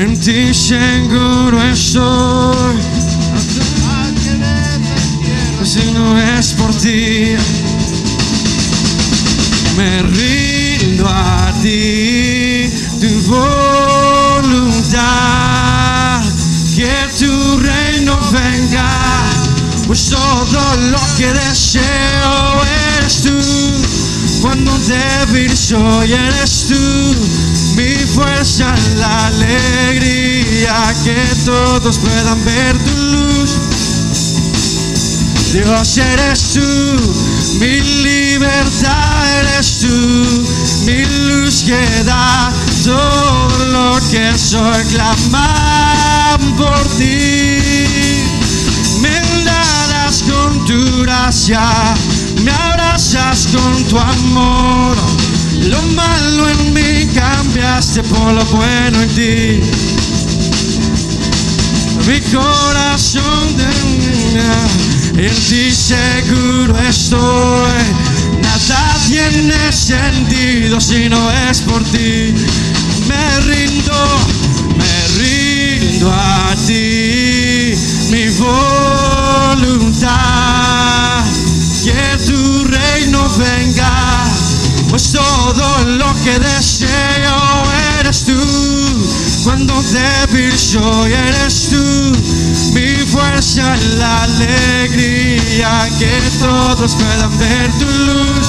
en ti seguro estoy. Si no es por ti, me rindo a ti, tu voluntad, que tu reino venga, pues todo lo que deseo eres tú. Cuando débil soy, eres tú, mi fuerza, la alegría, que todos puedan ver tu luz. Dios eres tú, mi libertad eres tú, mi luz que da todo lo que soy, clamar por ti. Me darás con tu gracia, me abrazas con tu amor. Lo malo en mí cambiaste por lo bueno en ti. Mi corazón de en ti seguro estoy. Nada tiene sentido si no es por ti. Me rindo, me rindo a ti, mi voluntad. Que tu reino venga, pues todo lo que deseo eres tú. Cuando débil soy, eres tú. Mi fuerza, la alegría, que todos puedan ver tu luz.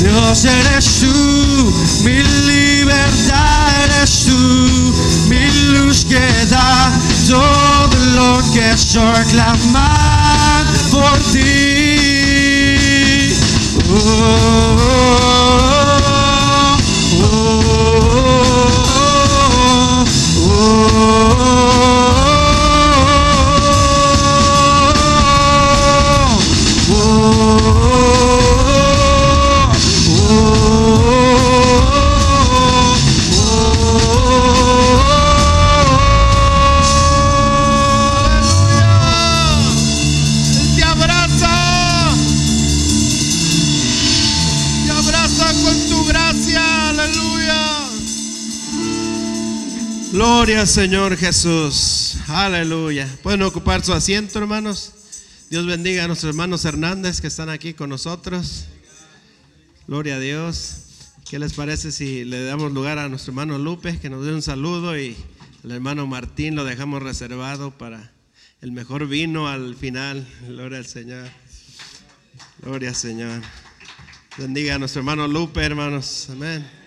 Dios eres tú, mi libertad eres tú, mi luz que da todo lo que soy, clamar por ti. Oh, Señor Jesús. Aleluya. Pueden ocupar su asiento, hermanos. Dios bendiga a nuestros hermanos Hernández que están aquí con nosotros. Gloria a Dios. ¿Qué les parece si le damos lugar a nuestro hermano Lupe que nos dé un saludo y al hermano Martín lo dejamos reservado para el mejor vino al final? Gloria al Señor. Gloria Señor. Bendiga a nuestro hermano Lupe, hermanos. Amén.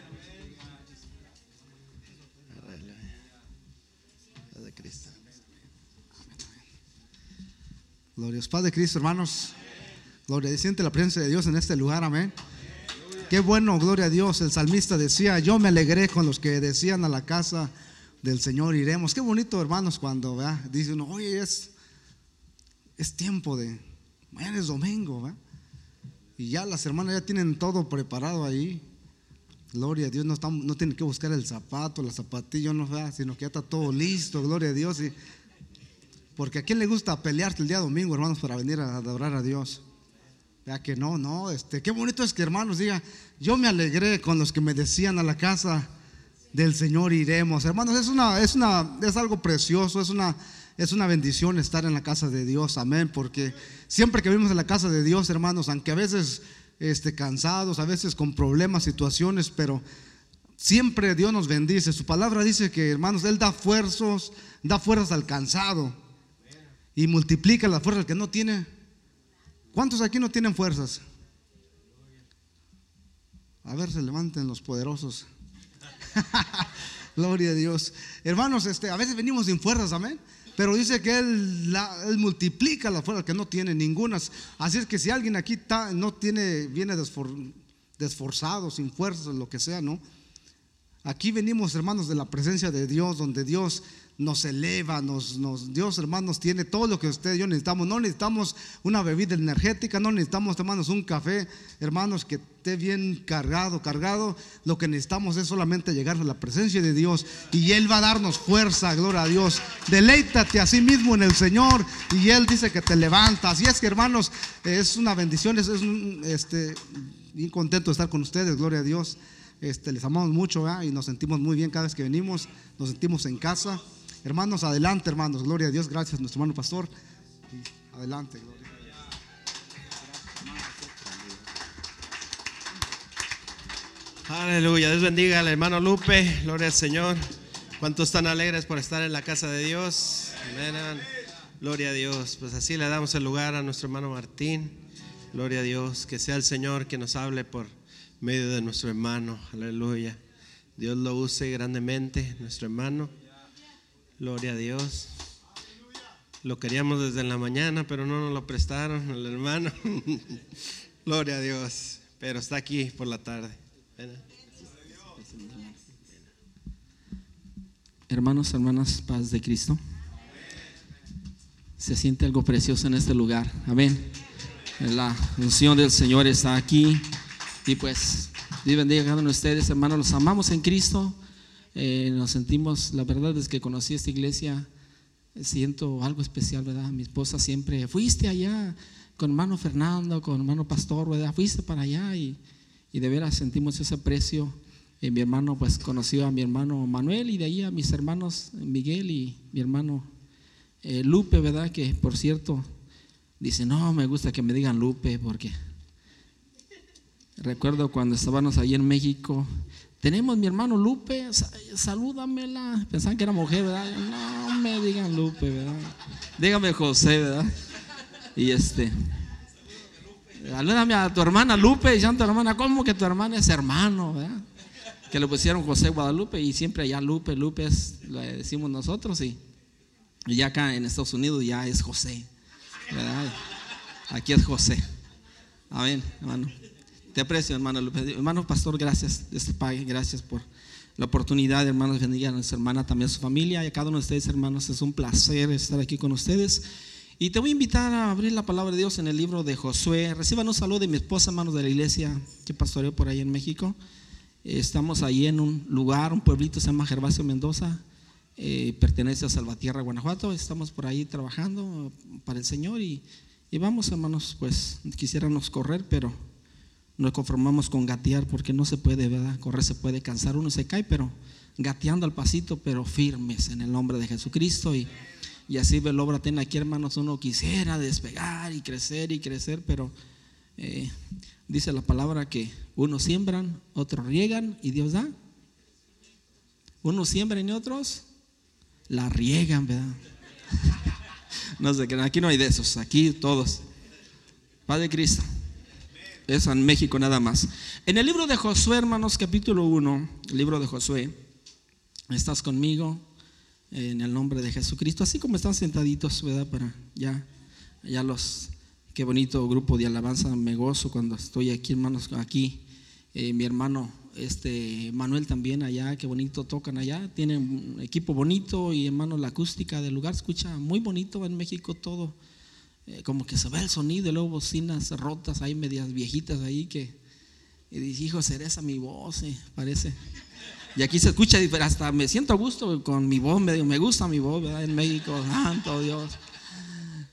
Gloria a. Padre Cristo, hermanos. Gloria, siente la presencia de Dios en este lugar, amén. Qué bueno, gloria a Dios. El salmista decía, yo me alegré con los que decían a la casa del Señor iremos. Qué bonito, hermanos, cuando ¿verdad? dice oye, es, es tiempo de, mañana es domingo, ¿verdad? Y ya las hermanas ya tienen todo preparado ahí. Gloria a Dios, no, estamos, no tienen que buscar el zapato, la zapatilla, no, ¿verdad? sino que ya está todo listo, gloria a Dios. Y, porque a quién le gusta pelearte el día domingo, hermanos, para venir a adorar a Dios. Ya que no, no, este, qué bonito es que hermanos digan, yo me alegré con los que me decían a la casa del Señor iremos. Hermanos, es una, es una, es algo precioso, es una, es una bendición estar en la casa de Dios, amén, porque siempre que vivimos en la casa de Dios, hermanos, aunque a veces este, cansados, a veces con problemas, situaciones, pero siempre Dios nos bendice. Su palabra dice que, hermanos, Él da fuerzas, da fuerzas al cansado y multiplica la fuerza al que no tiene. ¿Cuántos aquí no tienen fuerzas? A ver, se levanten los poderosos. Gloria a Dios. Hermanos, este, a veces venimos sin fuerzas, amén. Pero dice que él, multiplica la fuerza que no tiene ninguna. Así es que si alguien aquí está, no tiene, viene desfor- desforzado, sin fuerzas, lo que sea, ¿no? Aquí venimos, hermanos, de la presencia de Dios, donde Dios nos eleva, nos, nos, Dios, hermanos, tiene todo lo que usted y yo necesitamos. No necesitamos una bebida energética, no necesitamos, hermanos, un café, hermanos, que esté bien cargado, cargado. Lo que necesitamos es solamente llegar a la presencia de Dios y Él va a darnos fuerza, gloria a Dios. Deleítate a sí mismo en el Señor y Él dice que te levantas. Y es que, hermanos, es una bendición, es, un, este, bien contento de estar con ustedes, gloria a Dios. Este, les amamos mucho y nos sentimos muy bien cada vez que venimos, nos sentimos en casa. Hermanos, adelante, hermanos, gloria a Dios, gracias, nuestro hermano pastor. Adelante, gloria. Aleluya. Dios bendiga al hermano Lupe. Gloria al Señor. ¿Cuántos están alegres por estar en la casa de Dios? Amén. Gloria a Dios. Pues así le damos el lugar a nuestro hermano Martín. Gloria a Dios. Que sea el Señor que nos hable por medio de nuestro hermano. Aleluya. Dios lo use grandemente, nuestro hermano. Gloria a Dios. Lo queríamos desde la mañana, pero no nos lo prestaron el hermano. Gloria a Dios. Pero está aquí por la tarde. Ven. Hermanos, hermanas, paz de Cristo. Se siente algo precioso en este lugar. Amén. La unción del Señor está aquí. Y pues, Dios bendiga a ustedes, hermanos. Los amamos en Cristo. Eh, nos sentimos, la verdad es que conocí esta iglesia, siento algo especial, ¿verdad? Mi esposa siempre, fuiste allá con hermano Fernando, con hermano Pastor, ¿verdad? Fuiste para allá y, y de veras sentimos ese aprecio. Eh, mi hermano pues conoció a mi hermano Manuel y de ahí a mis hermanos Miguel y mi hermano eh, Lupe, ¿verdad? Que por cierto dice, no, me gusta que me digan Lupe porque recuerdo cuando estábamos ahí en México, tenemos mi hermano Lupe, sa- salúdamela. Pensaban que era mujer, ¿verdad? No me digan Lupe, ¿verdad? Dígame José, ¿verdad? Y este, salúdame a tu hermana Lupe, y ya tu hermana, ¿cómo que tu hermana es hermano, ¿verdad? Que le pusieron José Guadalupe y siempre allá Lupe, Lupe es, le decimos nosotros y, y ya acá en Estados Unidos ya es José, ¿verdad? Aquí es José. Amén, hermano. Te aprecio, hermano Lupe. Hermano pastor, gracias, gracias por la oportunidad, hermanos, bendiga a nuestra hermana, también a su familia y a cada uno de ustedes, hermanos. Es un placer estar aquí con ustedes. Y te voy a invitar a abrir la palabra de Dios en el libro de Josué. Reciban un saludo de mi esposa, hermanos de la iglesia que pastoreó por ahí en México. Estamos ahí en un lugar, un pueblito se llama Gervasio Mendoza, eh, pertenece a Salvatierra, Guanajuato. Estamos por ahí trabajando para el Señor y, y vamos, hermanos, pues quisiéramos correr, pero nos conformamos con gatear porque no se puede, ¿verdad? Correr se puede cansar, uno se cae, pero gateando al pasito, pero firmes en el nombre de Jesucristo. Y, y así ve la obra tiene aquí, hermanos, uno quisiera despegar y crecer y crecer, pero eh, dice la palabra que unos siembran, otros riegan y Dios da. Unos siembran y otros la riegan, ¿verdad? No sé, aquí no hay de esos, aquí todos. Padre Cristo. Es en México nada más. En el libro de Josué, hermanos, capítulo 1, libro de Josué, estás conmigo en el nombre de Jesucristo, así como están sentaditos, ¿verdad? Para ya, ya los, qué bonito grupo de alabanza, me gozo cuando estoy aquí, hermanos, aquí. Eh, mi hermano, este Manuel también allá, qué bonito tocan allá, tienen un equipo bonito y hermano, la acústica del lugar escucha muy bonito en México todo eh, como que se ve el sonido y luego bocinas rotas ahí, medias viejitas ahí que y dice, hijo, será esa mi voz, eh, parece. Y aquí se escucha, hasta me siento a gusto con mi voz, me, me gusta mi voz, ¿verdad? En México, santo Dios.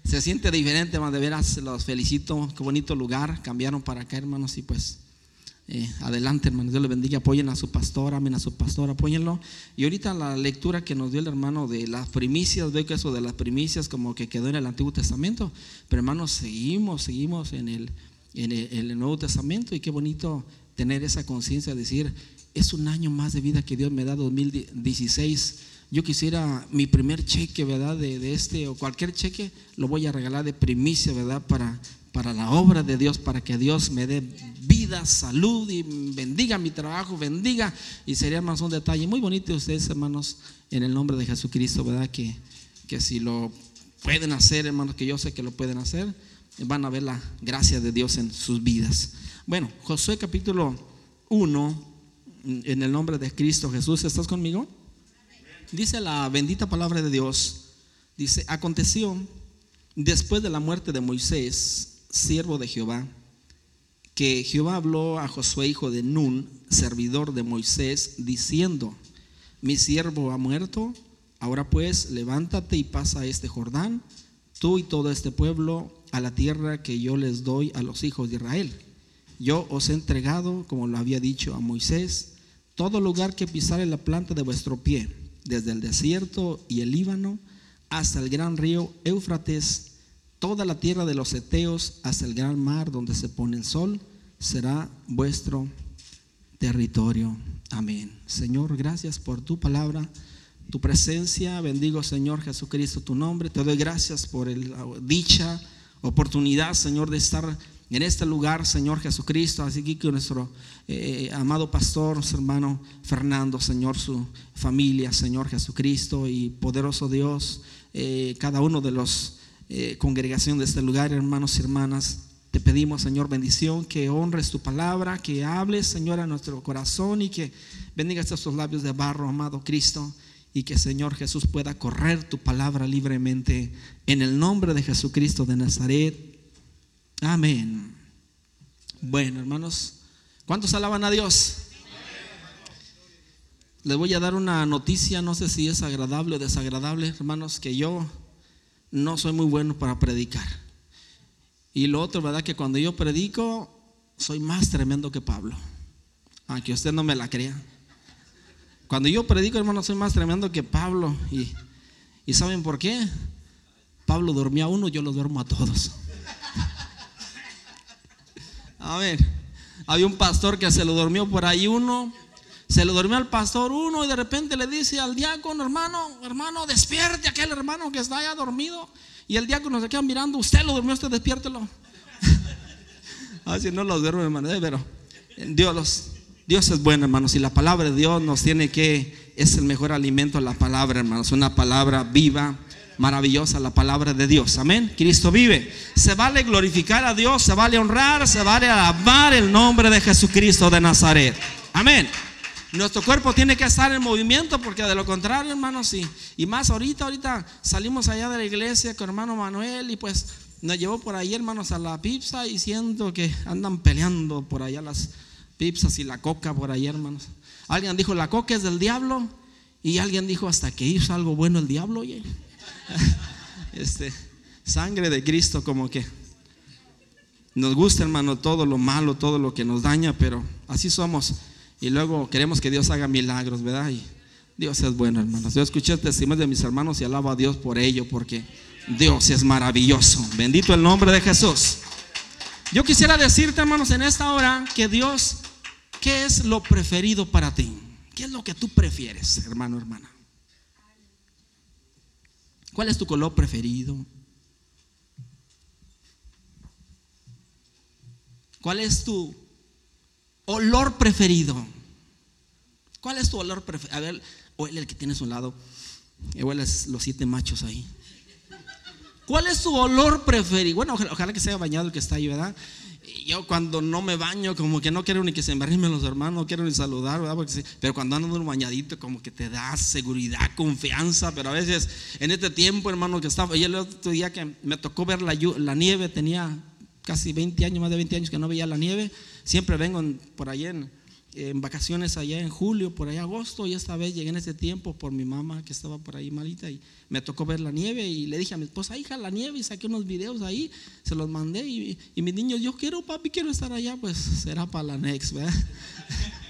Se siente diferente, hermano, de veras, los felicito, qué bonito lugar, cambiaron para acá, hermanos, y pues eh, adelante, hermanos, Dios les bendiga, apoyen a su pastor, amen a su pastor, apóyenlo. Y ahorita la lectura que nos dio el hermano de las primicias, veo que eso de las primicias como que quedó en el Antiguo Testamento, pero hermanos, seguimos, seguimos en el, en el, en el Nuevo Testamento y qué bonito tener esa conciencia de decir, es un año más de vida que Dios me da, 2016. Yo quisiera mi primer cheque, ¿verdad? De, de este o cualquier cheque, lo voy a regalar de primicia, ¿verdad? Para, para la obra de Dios, para que Dios me dé vida, salud y bendiga mi trabajo, bendiga. Y sería más un detalle muy bonito de ustedes, hermanos, en el nombre de Jesucristo, ¿verdad? Que, que si lo pueden hacer, hermanos, que yo sé que lo pueden hacer, van a ver la gracia de Dios en sus vidas. Bueno, Josué capítulo 1, en el nombre de Cristo Jesús, ¿estás conmigo? Dice la bendita palabra de Dios, dice, aconteció después de la muerte de Moisés, siervo de Jehová, que Jehová habló a Josué, hijo de Nun, servidor de Moisés, diciendo, mi siervo ha muerto, ahora pues levántate y pasa este Jordán, tú y todo este pueblo, a la tierra que yo les doy a los hijos de Israel. Yo os he entregado, como lo había dicho a Moisés, todo lugar que pisare la planta de vuestro pie, desde el desierto y el Líbano hasta el gran río Éufrates, toda la tierra de los Eteos hasta el gran mar donde se pone el sol, será vuestro territorio. Amén. Señor, gracias por tu palabra, tu presencia. Bendigo, Señor Jesucristo, tu nombre. Te doy gracias por la dicha oportunidad, Señor, de estar en este lugar, Señor Jesucristo. Así que nuestro eh, amado pastor, nuestro hermano Fernando, Señor, su familia, Señor Jesucristo y poderoso Dios, eh, cada uno de los eh, congregación de este lugar, hermanos y hermanas. Te pedimos, Señor, bendición, que honres tu palabra, que hables, Señor, a nuestro corazón y que bendigas estos labios de barro, amado Cristo, y que, Señor Jesús, pueda correr tu palabra libremente en el nombre de Jesucristo de Nazaret. Amén. Bueno, hermanos, ¿cuántos alaban a Dios? Les voy a dar una noticia, no sé si es agradable o desagradable, hermanos, que yo no soy muy bueno para predicar. Y lo otro, ¿verdad? Que cuando yo predico, soy más tremendo que Pablo. Aunque usted no me la crea. Cuando yo predico, hermano, soy más tremendo que Pablo. Y, y ¿saben por qué? Pablo dormía a uno, yo lo duermo a todos. A ver, había un pastor que se lo durmió por ahí uno, se lo durmió al pastor uno y de repente le dice al diácono, hermano, hermano, despierte aquel hermano que está allá dormido. Y el diácono se queda mirando, usted lo durmió, usted despiértelo. Así no lo duerme, hermano, eh, pero Dios, Dios es bueno, hermanos, y la palabra de Dios nos tiene que, es el mejor alimento la palabra, hermanos, una palabra viva, maravillosa, la palabra de Dios, amén. Cristo vive. Se vale glorificar a Dios, se vale honrar, se vale alabar el nombre de Jesucristo de Nazaret, amén. Nuestro cuerpo tiene que estar en movimiento porque de lo contrario, hermanos, sí. Y más ahorita, ahorita salimos allá de la iglesia con hermano Manuel y pues nos llevó por ahí, hermanos, a la pizza y siento que andan peleando por allá las pizzas y la coca por allá, hermanos. Alguien dijo, la coca es del diablo y alguien dijo, hasta que hizo algo bueno el diablo, oye. Este, sangre de Cristo como que nos gusta, hermano, todo lo malo, todo lo que nos daña, pero así somos. Y luego queremos que Dios haga milagros, ¿verdad? Y Dios es bueno, hermanos. Yo escuché el testimonio de mis hermanos y alabo a Dios por ello, porque Dios es maravilloso. Bendito el nombre de Jesús. Yo quisiera decirte, hermanos, en esta hora que Dios, ¿qué es lo preferido para ti? ¿Qué es lo que tú prefieres, hermano, hermana? ¿Cuál es tu color preferido? ¿Cuál es tu olor preferido? ¿Cuál es tu olor preferido? A ver, huele el que tienes a un lado. Huele los siete machos ahí. ¿Cuál es tu olor preferido? Bueno, ojalá, que sea bañado el que está ahí, ¿verdad? Yo cuando no me baño, como que no quiero ni que se me los hermanos, no quiero ni saludar, ¿verdad? pero cuando ando un bañadito, como que te da seguridad, confianza. Pero a veces, en este tiempo, hermano, que estaba, y el otro día que me tocó ver la nieve, tenía casi 20 años, más de 20 años que no veía la nieve. Siempre vengo por allá en, vacaciones allá en julio, por allá agosto, y esta vez llegué en ese tiempo por mi mamá que estaba por ahí malita y me tocó ver la nieve y le dije a mi esposa, hija, la nieve y saqué unos videos ahí, se los mandé y, y mis niños, yo quiero papi, quiero estar allá, pues será para la next, ¿verdad?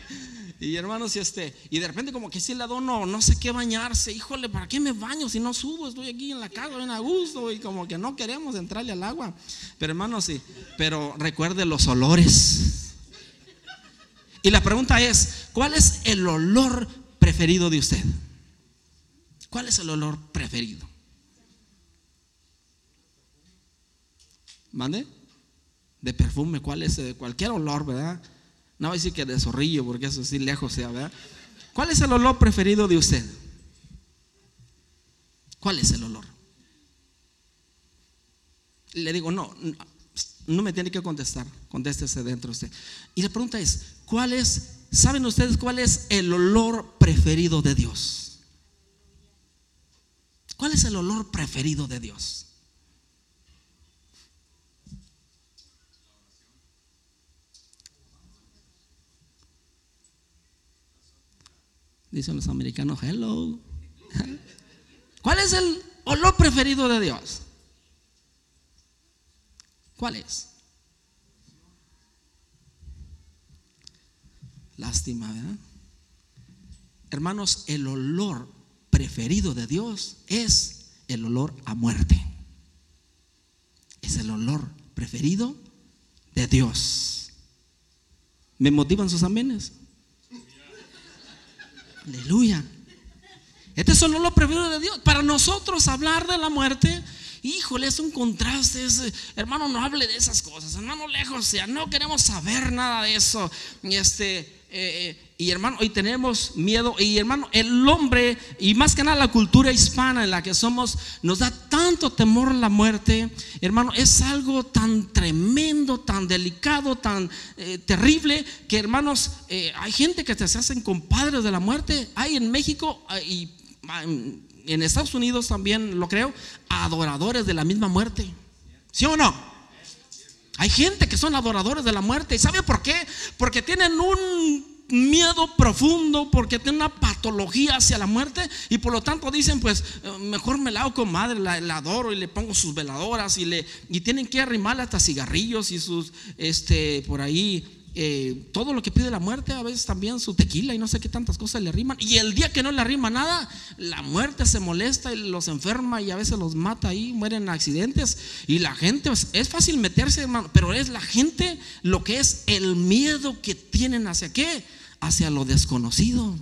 Y hermanos, y este, y de repente como que si le dono, no sé qué bañarse, híjole, ¿para qué me baño si no subo? Estoy aquí en la casa bien a gusto y como que no queremos entrarle al agua. Pero hermanos, sí, pero recuerde los olores. Y la pregunta es, ¿cuál es el olor preferido de usted? ¿Cuál es el olor preferido? ¿Mande? De perfume, ¿cuál es? De cualquier olor, ¿verdad? No voy a decir que de zorrillo, porque eso sí lejos sea, ¿verdad? ¿Cuál es el olor preferido de usted? ¿Cuál es el olor? Le digo, no, no me tiene que contestar, contéstese dentro usted. Y la pregunta es, ¿cuál es, saben ustedes cuál es el olor preferido de Dios? ¿Cuál es el olor preferido de Dios? Dicen los americanos, hello. ¿Cuál es el olor preferido de Dios? ¿Cuál es? Lástima, ¿verdad? hermanos, el olor preferido de Dios es el olor a muerte. Es el olor preferido de Dios. ¿Me motivan sus amenes? Aleluya. Este es el olor preferido de Dios. Para nosotros hablar de la muerte, híjole, es un contraste. hermano, no hable de esas cosas. Hermano, lejos sea. No queremos saber nada de eso. Este. eh, eh, y hermano, hoy tenemos miedo. Y hermano, el hombre, y más que nada la cultura hispana en la que somos, nos da tanto temor la muerte. Hermano, es algo tan tremendo, tan delicado, tan eh, terrible, que hermanos, hay gente que se hacen compadres de la muerte. Hay en México y en Estados Unidos también lo creo, adoradores de la misma muerte. ¿Sí o no? Hay gente que son adoradores de la muerte. ¿Y sabe por qué? Porque tienen un miedo profundo, porque tienen una patología hacia la muerte y por lo tanto dicen, pues eh, mejor me la hago con madre, la, la adoro y le pongo sus veladoras y le y tienen que arrimarle hasta cigarrillos y sus este por ahí eh, todo lo que pide la muerte, a veces también su tequila y no sé qué tantas cosas le arriman. Y el día que no le arrima nada, la muerte se molesta y los enferma y a veces los mata ahí, mueren en accidentes. Y la gente, pues, es fácil meterse, hermano, pero es la gente lo que es el miedo que tienen hacia qué? Hacia lo desconocido.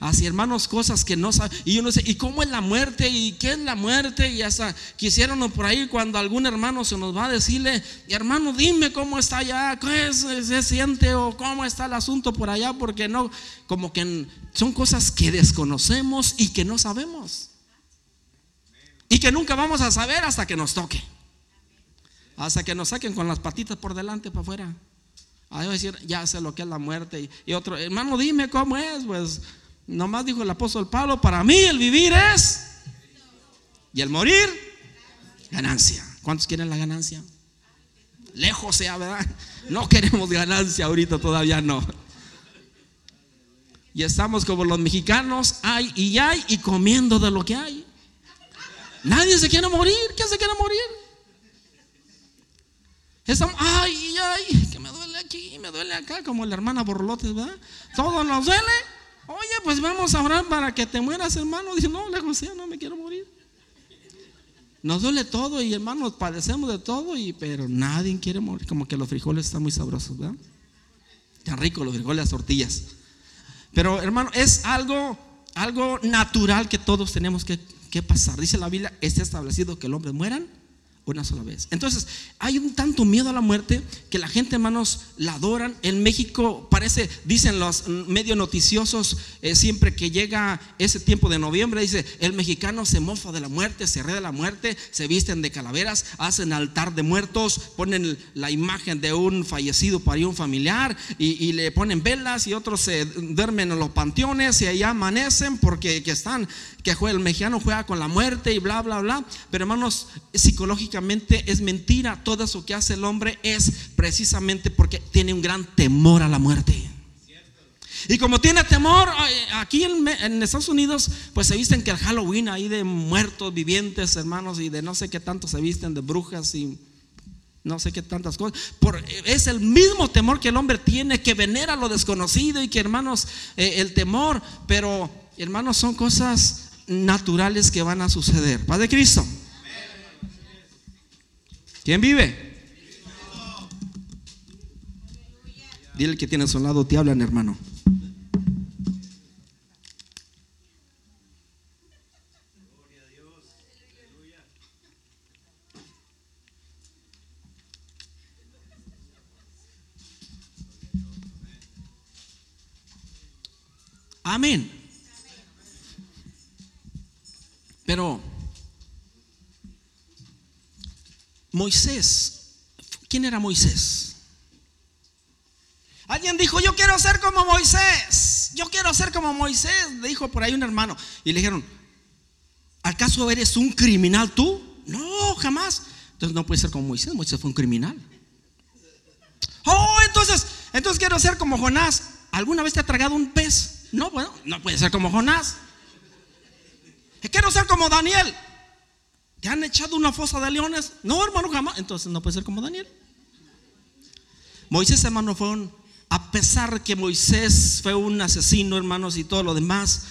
Hacia hermanos, cosas que no saben. Y uno dice, ¿y cómo es la muerte? ¿Y qué es la muerte? Y hasta quisieron por ahí cuando algún hermano se nos va a decirle, hermano, dime cómo está allá, qué se siente o cómo está el asunto por allá, porque no, como que son cosas que desconocemos y que no sabemos. Y que nunca vamos a saber hasta que nos toque. Hasta que nos saquen con las patitas por delante para afuera. A decir, ya sé lo que es la muerte. Y, y otro, hermano, dime cómo es. Pues nomás dijo el apóstol Pablo, para mí el vivir es y el morir, ganancia. ¿Cuántos quieren la ganancia? Lejos sea, ¿verdad? No queremos ganancia ahorita, todavía no. Y estamos como los mexicanos, hay y hay y comiendo de lo que hay. Nadie se quiere morir. ¿Quién se quiere morir? Estamos, ay, ay, que me duele aquí, me duele acá, como la hermana Borlotes, ¿verdad? Todo nos duele. Oye, pues vamos a orar para que te mueras, hermano. Dice, no, lejos sea, no me quiero morir. Nos duele todo y hermanos, padecemos de todo, y, pero nadie quiere morir. Como que los frijoles están muy sabrosos, ¿verdad? Tan ricos los frijoles, las tortillas. Pero hermano, es algo, algo natural que todos tenemos que, que pasar. Dice la Biblia, está establecido que el hombre mueran una sola vez. Entonces, hay un tanto miedo a la muerte que la gente, hermanos, la adoran. En México parece, dicen los medios noticiosos, eh, siempre que llega ese tiempo de noviembre, dice, el mexicano se mofa de la muerte, se ríe de la muerte, se visten de calaveras, hacen altar de muertos, ponen la imagen de un fallecido para un familiar y, le ponen velas y otros se duermen en los panteones y allá amanecen porque que están, que el mexicano juega con la muerte y bla, bla, bla. Pero hermanos, psicológicamente es mentira. Todo eso que hace el hombre es precisamente porque tiene un gran temor a la muerte. Y como tiene temor, aquí en, Estados Unidos, pues se visten que el Halloween ahí de muertos vivientes, hermanos, y de no sé qué tanto se visten de brujas y no sé qué tantas cosas. Es el mismo temor que el hombre tiene, que venera lo desconocido y que hermanos, eh, el temor, pero hermanos, son cosas naturales que van a suceder. Padre Cristo. ¿Quién vive? Dile que tiene a su lado, te hablan, hermano. Amén. Pero Moisés, ¿quién era Moisés? Alguien dijo, yo quiero ser como Moisés, yo quiero ser como Moisés, le dijo por ahí un hermano. Y le dijeron, ¿acaso eres un criminal tú? No, jamás. Entonces no puede ser como Moisés, Moisés fue un criminal. Oh, entonces, entonces quiero ser como Jonás. ¿Alguna vez te ha tragado un pez? No, bueno, no puede ser como Jonás. Quiero ser como Daniel. ¿Te han echado una fosa de leones? No, hermano, jamás. Entonces no puede ser como Daniel. Moisés, hermano, fue un a pesar que Moisés fue un asesino, hermanos, y todo lo demás,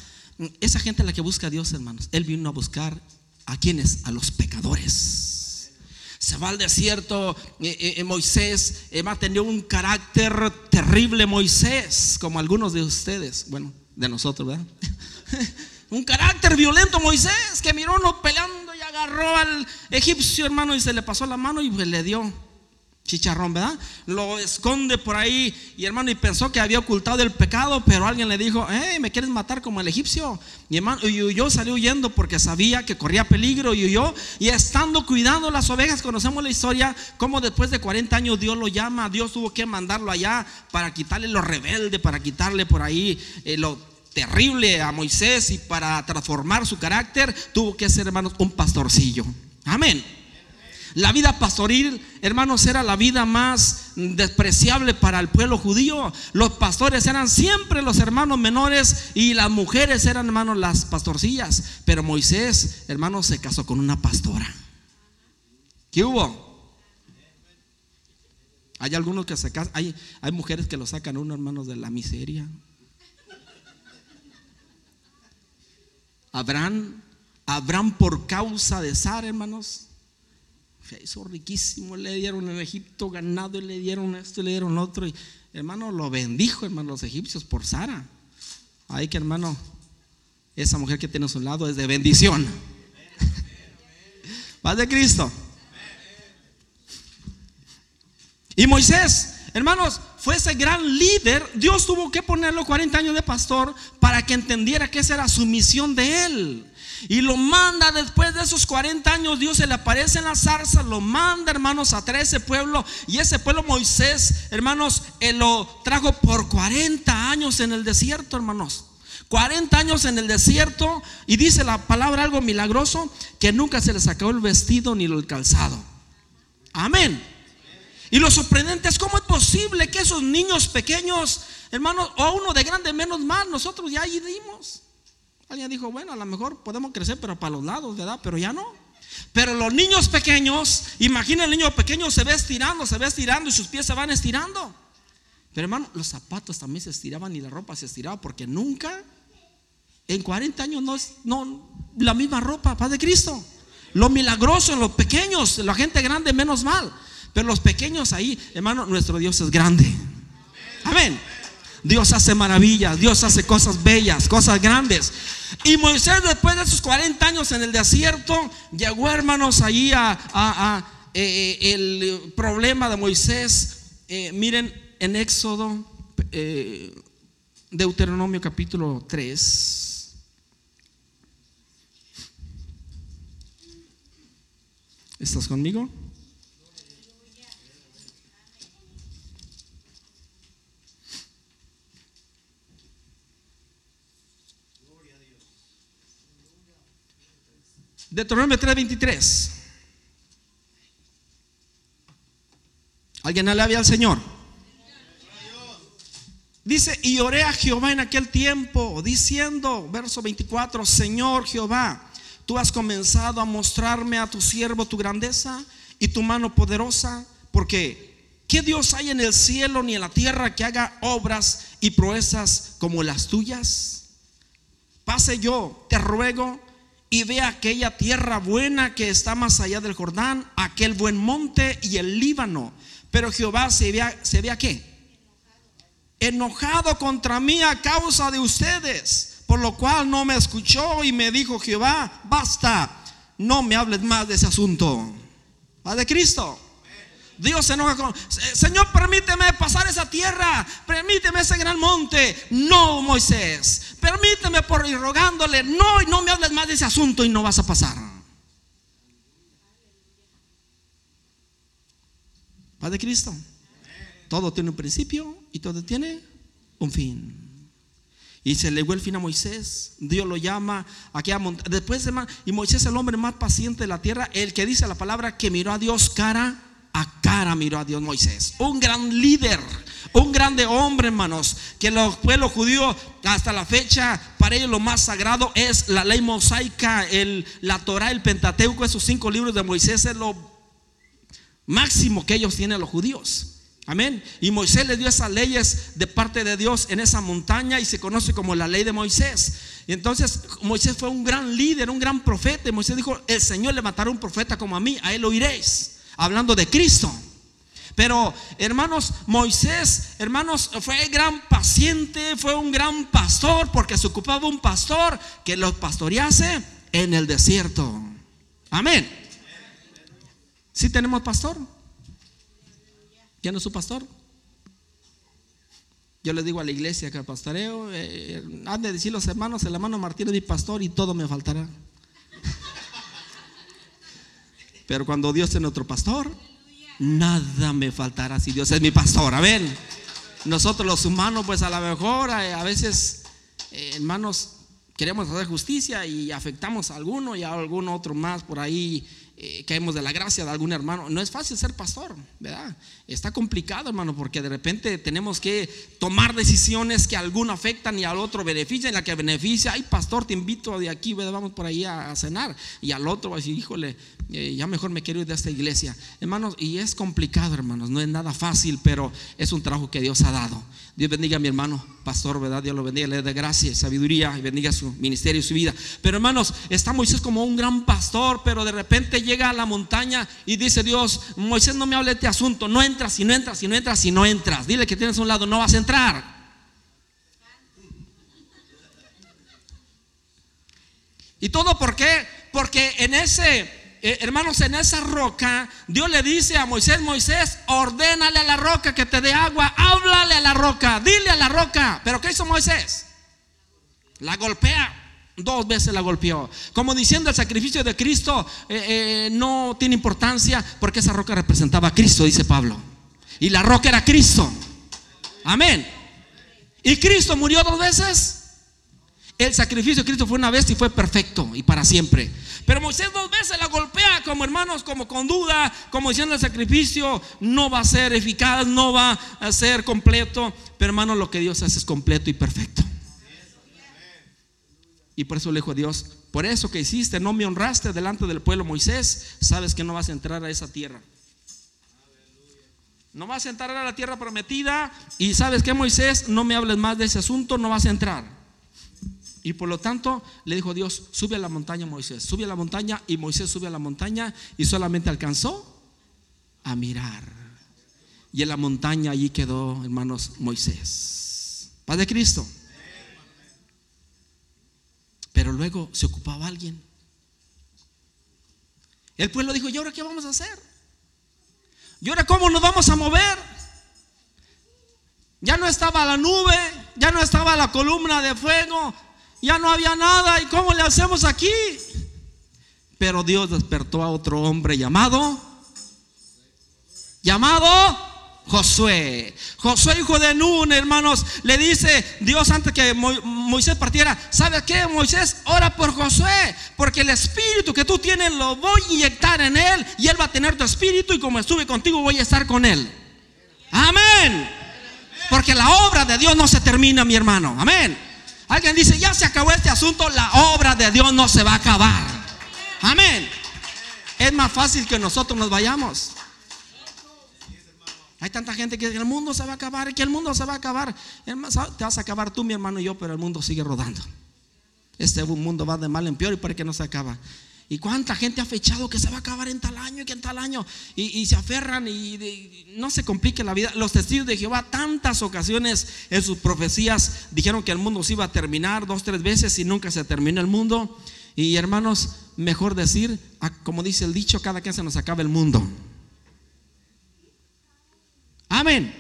esa gente es la que busca a Dios, hermanos. Él vino a buscar a quienes, a los pecadores. Se va al desierto, eh, eh, eh, Moisés eh, va a tener un carácter terrible, Moisés, como algunos de ustedes, bueno, de nosotros, ¿verdad? un carácter violento, Moisés, que miró uno peleando y agarró al egipcio, hermano, y se le pasó la mano y pues le dio chicharrón, ¿verdad? Lo esconde por ahí y hermano y pensó que había ocultado el pecado, pero alguien le dijo, hey, ¿me quieres matar como el egipcio? Y hermano, y huyó, salió huyendo porque sabía que corría peligro y huyó y estando cuidando las ovejas, conocemos la historia, como después de 40 años Dios lo llama, Dios tuvo que mandarlo allá para quitarle lo rebelde, para quitarle por ahí eh, lo terrible a Moisés y para transformar su carácter, tuvo que ser, hermanos, un pastorcillo. Amén. La vida pastoril, hermanos, era la vida más despreciable para el pueblo judío. Los pastores eran siempre los hermanos menores y las mujeres eran, hermanos, las pastorcillas. Pero Moisés, hermanos, se casó con una pastora. ¿Qué hubo? Hay algunos que se casan, hay, hay mujeres que lo sacan uno, hermanos, de la miseria. Abraham, Abraham por causa de Sara, hermanos, se hizo riquísimo, le dieron en Egipto ganado, y le dieron esto, y le dieron otro, y hermano lo bendijo, hermano, los egipcios por Sara. Ay, que hermano, esa mujer que tiene a su lado es de bendición. Paz de Cristo. Y Moisés, hermanos, fue ese gran líder. Dios tuvo que ponerlo 40 años de pastor para que entendiera que esa era su misión de él. Y lo manda después de esos 40 años, Dios se le aparece en la zarza, lo manda, hermanos, a ese pueblo. Y ese pueblo Moisés, hermanos, él lo trajo por 40 años en el desierto, hermanos. 40 años en el desierto y dice la palabra algo milagroso, que nunca se le sacó el vestido ni el calzado. Amén. Y lo sorprendente es cómo es posible que esos niños pequeños, hermanos, o uno de grande menos mal, nosotros ya allí dimos. Alguien dijo, bueno, a lo mejor podemos crecer, pero para los lados, ¿verdad? Pero ya no. Pero los niños pequeños, imagina el niño pequeño se ve estirando, se ve estirando y sus pies se van estirando. Pero hermano, los zapatos también se estiraban y la ropa se estiraba porque nunca, en 40 años no es no, la misma ropa, paz de Cristo. Lo milagroso en los pequeños, la gente grande menos mal. Pero los pequeños ahí, hermano, nuestro Dios es grande. Amén. Dios hace maravillas, Dios hace cosas bellas, cosas grandes. Y Moisés después de esos 40 años en el desierto, llegó hermanos allí a, eh, eh, el problema de Moisés. Eh, miren en Éxodo, Deuteronomio capítulo 3. ¿Estás conmigo? Deuteronomio 3:23. ¿Alguien alabe al Señor? Dice, y oré a Jehová en aquel tiempo, diciendo, verso 24, Señor Jehová, tú has comenzado a mostrarme a tu siervo tu grandeza y tu mano poderosa, porque ¿qué Dios hay en el cielo ni en la tierra que haga obras y proezas como las tuyas? Pase yo, te ruego, y ve aquella tierra buena que está más allá del Jordán, aquel buen monte y el Líbano. Pero Jehová se vea, se vea qué? Enojado contra mí a causa de ustedes, por lo cual no me escuchó y me dijo Jehová, basta, no me hables más de ese asunto. ¿Va de Cristo? Dios se enoja con, Señor, permíteme pasar esa tierra, permíteme ese gran monte. No, Moisés, permíteme por ir rogándole, no, y no me hables más de ese asunto y no vas a pasar. Paz de Cristo. Todo tiene un principio y todo tiene un fin. Y se legó el fin a Moisés. Dios lo llama aquí a montar. Después, y Moisés, el hombre más paciente de la tierra, el que dice la palabra que miró a Dios cara a cara, miró a Dios Moisés. Un gran líder, un grande hombre, hermanos. Que los pueblos judíos, hasta la fecha, para ellos lo más sagrado es la ley mosaica, el, la Torah, el Pentateuco, esos cinco libros de Moisés es lo máximo que ellos tienen los judíos. Amén. Y Moisés le dio esas leyes de parte de Dios en esa montaña y se conoce como la ley de Moisés. Y entonces Moisés fue un gran líder, un gran profeta. Moisés dijo, el Señor le matará un profeta como a mí, a él oiréis. Hablando de Cristo. Pero hermanos, Moisés, hermanos, fue gran paciente, fue un gran pastor porque se ocupaba un pastor que los pastorease en el desierto. Amén. ¿Sí tenemos pastor? ¿Quién es su pastor? Yo le digo a la iglesia que pastoreo, eh, han de decir los hermanos, el hermano Martín es mi pastor y todo me faltará. Pero cuando Dios es nuestro pastor, nada me faltará si Dios es mi pastor. Amén. Nosotros los humanos, pues a lo mejor eh, a veces, eh, hermanos, queremos hacer justicia y afectamos a alguno y a algún otro más por ahí eh, caemos de la gracia de algún hermano. No es fácil ser pastor, ¿verdad? Está complicado, hermano, porque de repente tenemos que tomar decisiones que a alguno afectan y al otro benefician. Y la que beneficia, ay, pastor, te invito de aquí, vamos por ahí a, cenar. Y al otro va a decir, híjole, eh, ya mejor me quiero ir de esta iglesia. Hermanos, y es complicado, hermanos, no es nada fácil, pero es un trabajo que Dios ha dado. Dios bendiga a mi hermano, pastor, ¿verdad? Dios lo bendiga, le dé gracia y sabiduría y bendiga su ministerio y su vida. Pero hermanos, está Moisés como un gran pastor, pero de repente llega a la montaña y dice Dios, Moisés no me hable de este asunto, no entras, si no entras, si no entras, si no entras. Dile que tienes a un lado, no vas a entrar. ¿Y todo por qué? Porque en ese, eh, hermanos, en esa roca, Dios le dice a Moisés, Moisés, ordénale a la roca que te dé agua, háblale a la roca, dile a la roca. Pero ¿qué hizo Moisés? La golpea. Dos veces la golpeó. Como diciendo el sacrificio de Cristo eh, eh, no tiene importancia porque esa roca representaba a Cristo, dice Pablo. Y la roca era Cristo. Amén. ¿Y Cristo murió dos veces? El sacrificio de Cristo fue una vez y fue perfecto y para siempre. Pero Moisés dos veces la golpea como hermanos, como con duda, como diciendo el sacrificio no va a ser eficaz, no va a ser completo. Pero hermanos, lo que Dios hace es completo y perfecto. Y por eso le dijo a Dios, por eso que hiciste, no me honraste delante del pueblo Moisés, sabes que no vas a entrar a esa tierra. No vas a entrar a la tierra prometida y sabes que Moisés, no me hables más de ese asunto, no vas a entrar. Y por lo tanto le dijo Dios, sube a la montaña Moisés, sube a la montaña y Moisés sube a la montaña y solamente alcanzó a mirar. Y en la montaña allí quedó, hermanos, Moisés. Paz de Cristo. Pero luego se ocupaba alguien. El pueblo dijo, ¿y ahora qué vamos a hacer? ¿Y ahora cómo nos vamos a mover? Ya no estaba la nube, ya no estaba la columna de fuego, ya no había nada. ¿Y cómo le hacemos aquí? Pero Dios despertó a otro hombre llamado, llamado Josué. Josué, hijo de Nun, hermanos, le dice Dios antes que Moisés partiera, ¿sabe qué, Moisés? Ora por Josué, porque el espíritu que tú tienes lo voy a inyectar en él y él va a tener tu espíritu y como estuve contigo voy a estar con él. Amén. Porque la obra de Dios no se termina, mi hermano. Amén. Alguien dice, ya se acabó este asunto, la obra de Dios no se va a acabar. Amén. Es más fácil que nosotros nos vayamos. Hay tanta gente que el mundo se va a acabar, que el mundo se va a acabar. Te vas a acabar tú, mi hermano y yo, pero el mundo sigue rodando. Este mundo va de mal en peor y para que no se acaba. ¿Y cuánta gente ha fechado que se va a acabar en tal año y que en tal año? Y, se aferran y, no se complique la vida. Los testigos de Jehová, tantas ocasiones en sus profecías dijeron que el mundo se iba a terminar dos, tres veces y nunca se terminó el mundo. Y hermanos, mejor decir, como dice el dicho, cada que se nos acaba el mundo. Amén.